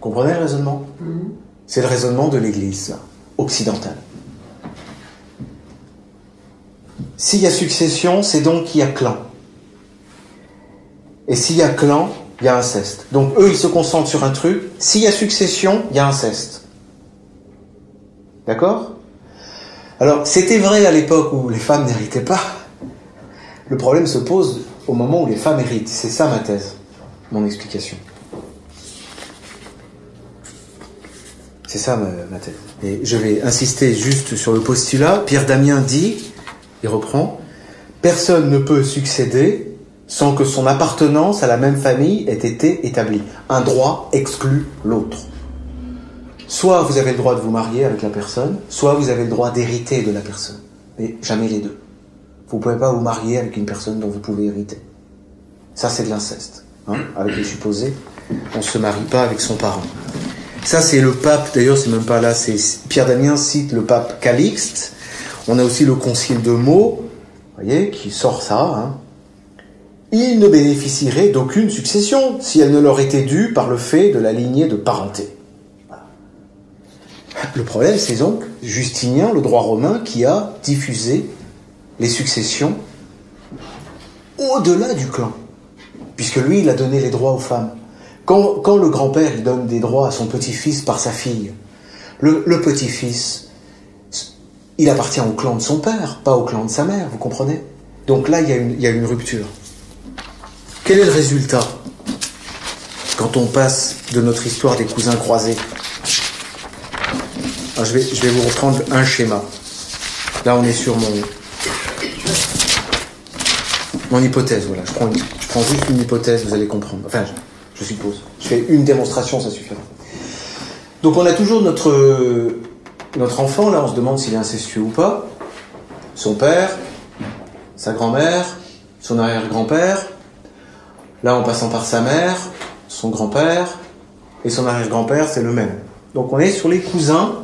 Comprenez le raisonnement? C'est le raisonnement de l'Église occidentale. S'il y a succession, c'est donc qu'il y a clan. Et s'il y a clan, il y a inceste. Donc eux, ils se concentrent sur un truc. S'il y a succession, il y a inceste. D'accord? Alors, c'était vrai à l'époque où les femmes n'héritaient pas. Le problème se pose au moment où les femmes héritent. C'est ça ma thèse, mon explication. C'est ça ma, ma thèse. Et je vais insister juste sur le postulat. Pierre Damien dit, reprend, personne ne peut succéder sans que son appartenance à la même famille ait été établie. Un droit exclut l'autre. Soit vous avez le droit de vous marier avec la personne, soit vous avez le droit d'hériter de la personne. Mais jamais les deux. Vous ne pouvez pas vous marier avec une personne dont vous pouvez hériter. Ça, c'est de l'inceste. Hein avec les supposés, on ne se marie pas avec son parent. Ça, c'est le pape, d'ailleurs, c'est même pas là, c'est Pierre Damien cite le pape Calixte. On a aussi le concile de Meaux, voyez, qui sort ça. Hein. Il ne bénéficierait d'aucune succession si elle ne leur était due par le fait de la lignée de parenté. Le problème, c'est donc Justinien, le droit romain, qui a diffusé les successions au-delà du clan. Puisque lui, il a donné les droits aux femmes. Quand, le grand-père, donne des droits à son petit-fils par sa fille, le, le petit-fils, il appartient au clan de son père, pas au clan de sa mère, vous comprenez? Donc là, il y, a une, rupture. Quel est le résultat? Quand on passe de notre histoire des cousins croisés alors, je, vais, vous reprendre un schéma. Là, on est sur mon, mon hypothèse. Voilà, je prends, une- je prends juste une hypothèse, vous allez comprendre. Enfin, je, je suppose. Je fais une démonstration, ça suffira. Donc, on a toujours notre, notre enfant. Là, on se demande s'il est incestueux ou pas. Son père, sa grand-mère, son arrière-grand-père. Là, en passant par sa mère, son grand-père et son arrière-grand-père, c'est le même. Donc, on est sur les cousins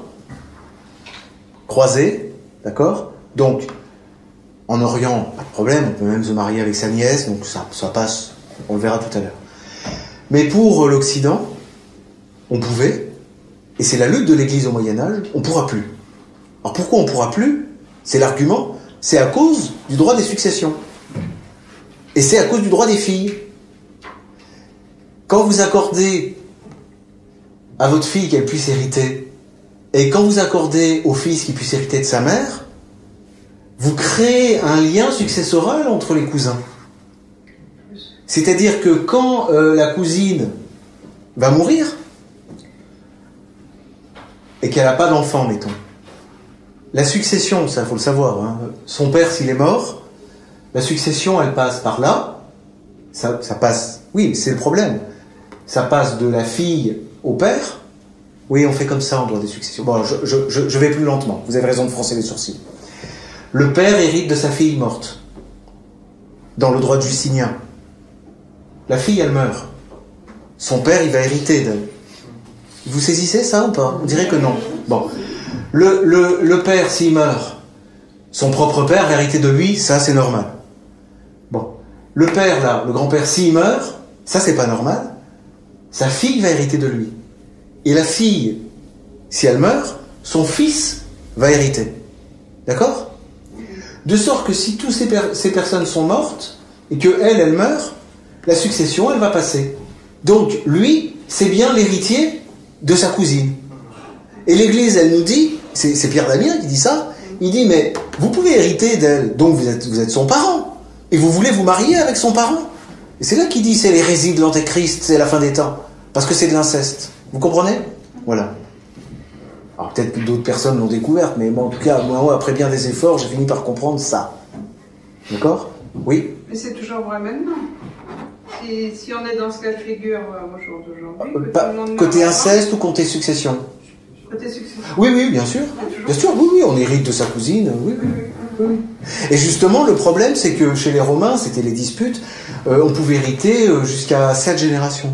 croisés, d'accord? Donc, en Orient, pas de problème, on peut même se marier avec sa nièce, donc ça, ça passe, on le verra tout à l'heure. Mais pour l'Occident, on pouvait, et c'est la lutte de l'Église au Moyen Âge, on pourra plus. Alors pourquoi on pourra plus? C'est l'argument, c'est à cause du droit des successions. Et c'est à cause du droit des filles. Quand vous accordez à votre fille qu'elle puisse hériter, et quand vous accordez au fils qu'il puisse hériter de sa mère, vous créez un lien successoral entre les cousins. C'est-à-dire que quand euh, la cousine va mourir, et qu'elle n'a pas d'enfant, mettons, la succession, ça faut le savoir, hein, son père s'il est mort, la succession elle passe par là, ça, passe, oui, c'est le problème, ça passe de la fille au père, oui, on fait comme ça en droit des successions. Bon, je vais plus lentement. Vous avez raison de froncer les sourcils. Le père hérite de sa fille morte. Dans le droit de Justinien. La fille, elle meurt. son père, il va hériter d'elle. Vous saisissez ça ou pas On dirait que non. Bon. Le, le, le père, s'il meurt, son propre père va hériter de lui, ça c'est normal. Bon. Le père, là, le grand-père, s'il meurt, ça c'est pas normal. Sa fille va hériter de lui. Et la fille, si elle meurt, son fils va hériter. D'accord? De sorte que si toutes ces, ces, personnes sont mortes, et que elle, elle meurt, la succession, elle va passer. Donc, lui, c'est bien l'héritier de sa cousine. Et l'Église, elle nous dit, c'est Pierre Damien qui dit ça, il dit, mais vous pouvez hériter d'elle, donc vous êtes, son parent, et vous voulez vous marier avec son parent. Et c'est là qu'il dit, c'est l'hérésie de l'antéchrist, c'est la fin des temps, parce que c'est de l'inceste. Vous comprenez? Voilà. Alors peut-être que d'autres personnes l'ont découverte, mais en tout cas, moi, après bien des efforts, j'ai fini par comprendre ça. D'accord? Oui? Mais c'est toujours vrai maintenant. Si, on est dans ce cas de figure euh, au jour d'aujourd'hui, euh, côté inceste ou côté succession Côté succession. Oui, oui, bien sûr. Bien sûr, oui, oui, on hérite de sa cousine. Oui, oui. Et justement, le problème, c'est que chez les Romains, c'était les disputes, euh, on pouvait hériter jusqu'à sept générations.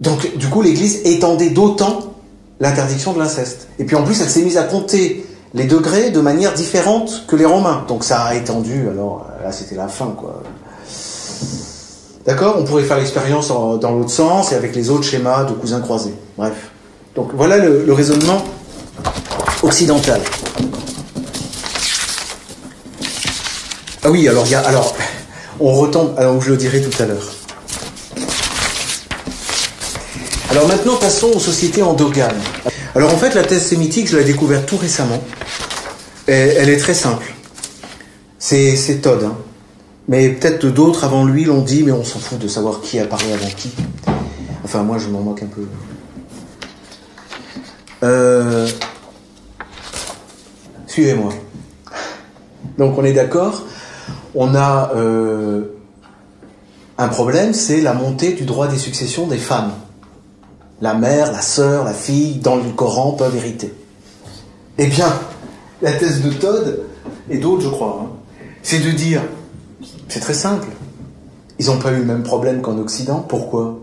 Donc, du coup, l'Église étendait d'autant l'interdiction de l'inceste. Et puis en plus, elle s'est mise à compter les degrés de manière différente que les Romains. Donc ça a étendu, alors là c'était la fin, quoi. D'accord? On pourrait faire l'expérience dans l'autre sens et avec les autres schémas de cousins croisés. Bref. Donc voilà le, raisonnement occidental. Ah oui, alors il y a, alors on retombe, alors je le dirai tout à l'heure. Alors maintenant, passons aux sociétés endogames. Alors en fait, la thèse sémitique, je l'ai découverte tout récemment. Elle est très simple. C'est Todd. Hein. Mais peut-être d'autres avant lui l'ont dit, mais on s'en fout de savoir qui a parlé avant qui. Enfin, moi, je m'en moque un peu. Euh, suivez-moi. Donc on est d'accord. On a euh, un problème, c'est la montée du droit des successions des femmes. La mère, la sœur, la fille, dans le Coran, peuvent hériter. Eh bien, la thèse de Todd, et d'autres je crois, hein, c'est de dire, c'est très simple, ils n'ont pas eu le même problème qu'en Occident. Pourquoi?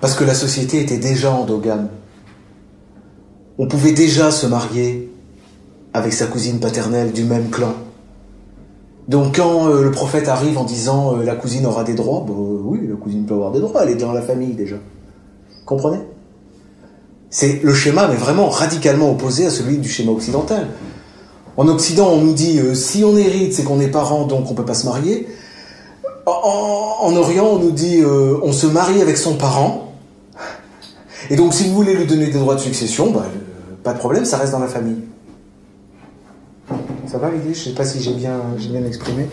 Parce que la société était déjà endogame. On pouvait déjà se marier avec sa cousine paternelle du même clan. Donc quand euh, le prophète arrive en disant euh, la cousine aura des droits, bah, oui, la cousine peut avoir des droits, elle est dans la famille déjà. Comprenez? C'est le schéma, mais vraiment radicalement opposé à celui du schéma occidental. En Occident, on nous dit euh, si on hérite, c'est qu'on est parent, donc on ne peut pas se marier. En, Orient, on nous dit euh, on se marie avec son parent. Et donc, si vous voulez lui donner des droits de succession, bah, pas de problème, ça reste dans la famille. Ça va l'idée Je ne sais pas si j'ai bien, bien exprimé.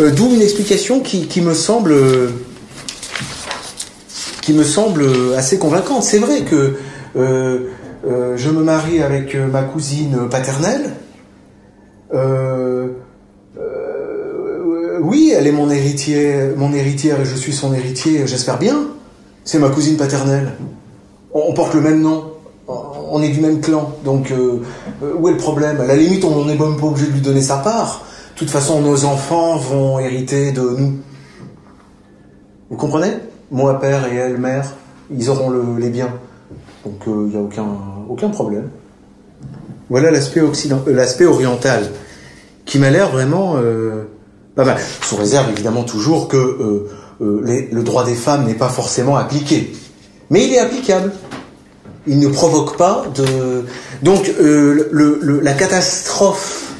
Euh, d'où une explication qui, me semble qui me semble assez convaincante. C'est vrai que euh, euh, je me marie avec euh, ma cousine paternelle. Oui, elle est mon héritier, mon héritière et je suis son héritier, j'espère bien. C'est ma cousine paternelle. On, porte le même nom. On est du même clan. Donc, où est le problème? À la limite, on n'est même pas obligé de lui donner sa part. De toute façon, nos enfants vont hériter de nous. Vous comprenez? Moi père et elle mère, ils auront les biens. Donc il euh, n'y a aucun problème. Voilà euh, l'aspect oriental, qui m'a l'air vraiment euh, pas mal. Sous réserve évidemment toujours que le droit des femmes n'est pas forcément appliqué, mais il est applicable. Il ne provoque pas de. Donc la catastrophe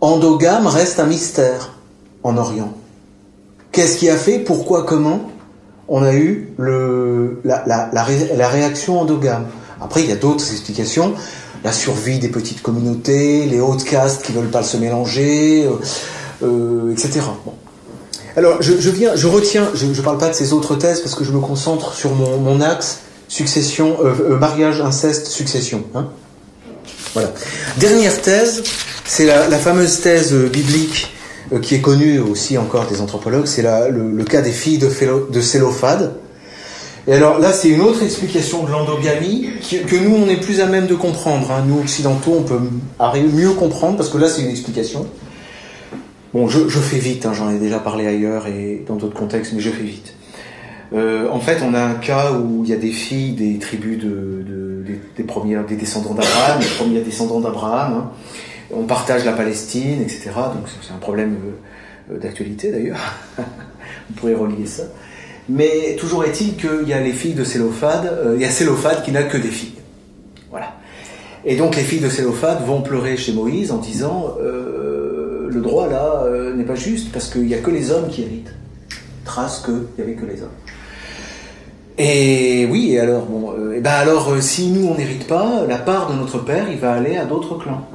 endogame reste un mystère en Orient. Qu'est-ce qui a fait? Pourquoi? Comment? On a eu la, réaction endogame. Après, il y a d'autres explications. La survie des petites communautés, les hautes castes qui veulent pas se mélanger, euh, euh etc. Bon. Alors, je, viens, je retiens, je ne parle pas de ces autres thèses parce que je me concentre sur mon, axe succession, euh, mariage, inceste, succession. Hein voilà. Dernière thèse, c'est la, la, fameuse thèse biblique qui est connu aussi encore des anthropologues, c'est le, le, cas des filles de, de Célophade. Et alors là, c'est une autre explication de l'endogamie que nous, on est plus à même de comprendre. Hein. Nous, occidentaux, on peut mieux comprendre, parce que là, c'est une explication. Bon, je, fais vite, hein, j'en ai déjà parlé ailleurs et dans d'autres contextes, mais je fais vite. Euh, en fait, on a un cas où il y a des filles des tribus de, de- des, premiers, des descendants d'Abraham, les premiers descendants d'Abraham. hein. On partage la Palestine, etc. Donc c'est- un problème euh, d'actualité d'ailleurs. on pourrait relier ça. Mais toujours est-il qu'il y a les filles de Sélophade, euh, il y a Sélophade qui n'a que des filles. Voilà. Et donc les filles de Sélophade vont pleurer chez Moïse en disant euh, le droit là euh, n'est pas juste parce qu'il n'y a que les hommes qui héritent. Trace qu'il n'y avait que les hommes. Et oui, et alors, bon, ben alors, si nous on n'hérite pas, la part de notre père, il va aller à d'autres clans.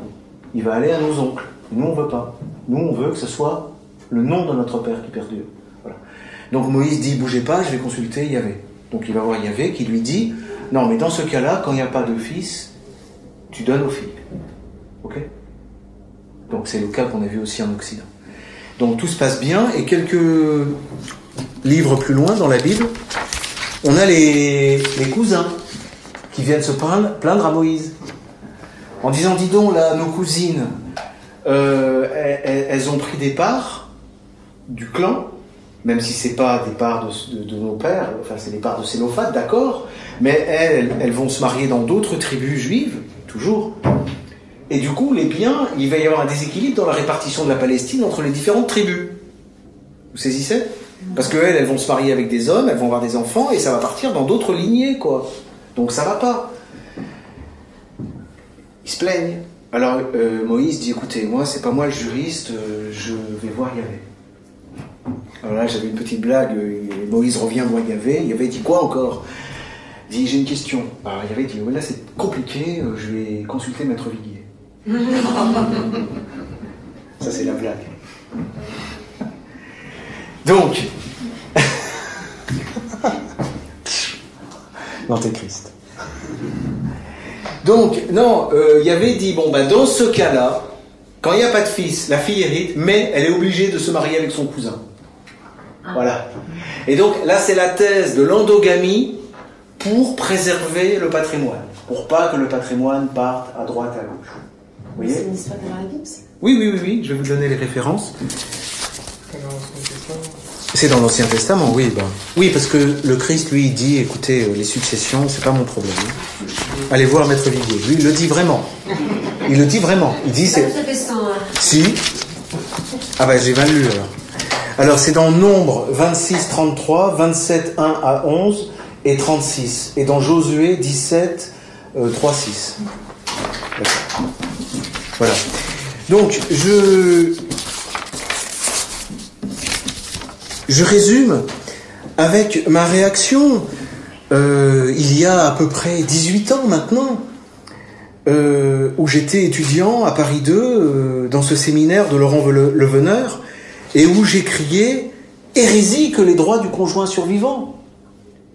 Il va aller à nos oncles. Nous on veut pas. Nous on veut que ce soit le nom de notre père qui perdure. Donc Moïse dit bougez pas, je vais consulter Yahvé. Donc il va voir Yahvé qui lui dit non mais dans ce cas-là, quand il n'y a pas de fils, tu donnes aux filles. Ok? Donc c'est le cas qu'on a vu aussi en Occident. Donc tout se passe bien et quelques livres plus loin dans la Bible, on a les, cousins qui viennent se plaindre, à Moïse en disant dis donc là nos cousines euh, elles ont pris des parts du clan même si c'est pas des parts de, nos pères enfin c'est des parts de Sélophate d'accord mais elles, elles vont se marier dans d'autres tribus juives toujours et du coup les biens il va y avoir un déséquilibre dans la répartition de la Palestine entre les différentes tribus vous saisissez? Parce que elles, elles vont se marier avec des hommes, elles vont avoir des enfants, et ça va partir dans d'autres lignées, quoi. Donc ça va pas. Ils se plaignent. Alors euh, Moïse dit, écoutez, moi c'est pas moi le juriste, euh, je vais voir Yahvé. Alors là j'avais une petite blague, euh, Moïse revient voir Yahvé, Yahvé dit quoi encore? Il dit, j'ai une question. Alors Yahvé dit, oui là c'est compliqué, euh, je vais consulter Maître Viguier. ça c'est la blague. Donc, l'antéchrist. Donc, non, euh, avait dit, bon, bah, dans ce cas-là, quand il n'y a pas de fils, la fille hérite, mais elle est obligée de se marier avec son cousin. Voilà. Et donc, là, c'est la thèse de l'endogamie pour préserver le patrimoine, pour pas que le patrimoine parte à droite, à gauche. Vous voyez? C'est une histoire de Bible, ça Oui, oui, oui, oui, je vais vous donner les références. C'est dans l'Ancien Testament, oui. Ben. Oui, parce que le Christ, lui, dit, écoutez, euh, les successions, c'est pas mon problème. hein. Allez voir Maître Viguier. Lui, il le dit vraiment. Il le dit vraiment. Il dit, C'est hein. Si. Ah ben, j'ai mal lu, alors. Alors, c'est dans Nombre 26, 33, 27, 1 à 11 et 36. Et dans Josué 17, euh, 3, 6. D'accord. Voilà. Donc, je... Je résume avec ma réaction. Euh, il y a à peu près 18 ans maintenant, euh, où j'étais étudiant à Paris 2, euh, dans ce séminaire de Laurent Le- Leveneur, et où j'ai crié hérésie que les droits du conjoint survivant.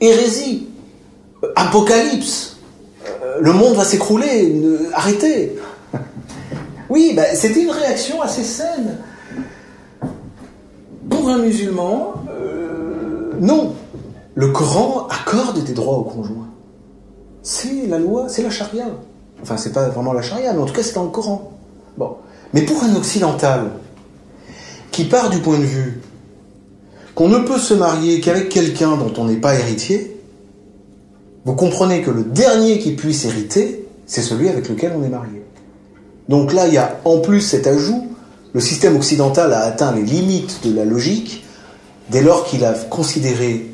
Hérésie. Apocalypse. Euh, le monde va s'écrouler. Arrêtez. Oui, bah, c'était une réaction assez saine. Pour un musulman, euh, non. Le Coran accorde des droits aux conjoints. C'est la loi, c'est la charia. Enfin, c'est pas vraiment la charia, mais en tout cas, c'est dans le Coran. Bon. Mais pour un occidental qui part du point de vue qu'on ne peut se marier qu'avec quelqu'un dont on n'est pas héritier, vous comprenez que le dernier qui puisse hériter, c'est celui avec lequel on est marié. Donc là, il y a en plus cet ajout, le système occidental a atteint les limites de la logique dès lors qu'il a considéré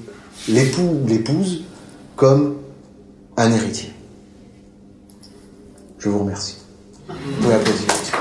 l'époux ou l'épouse comme un héritier. Je vous remercie. Vous pouvez applaudir.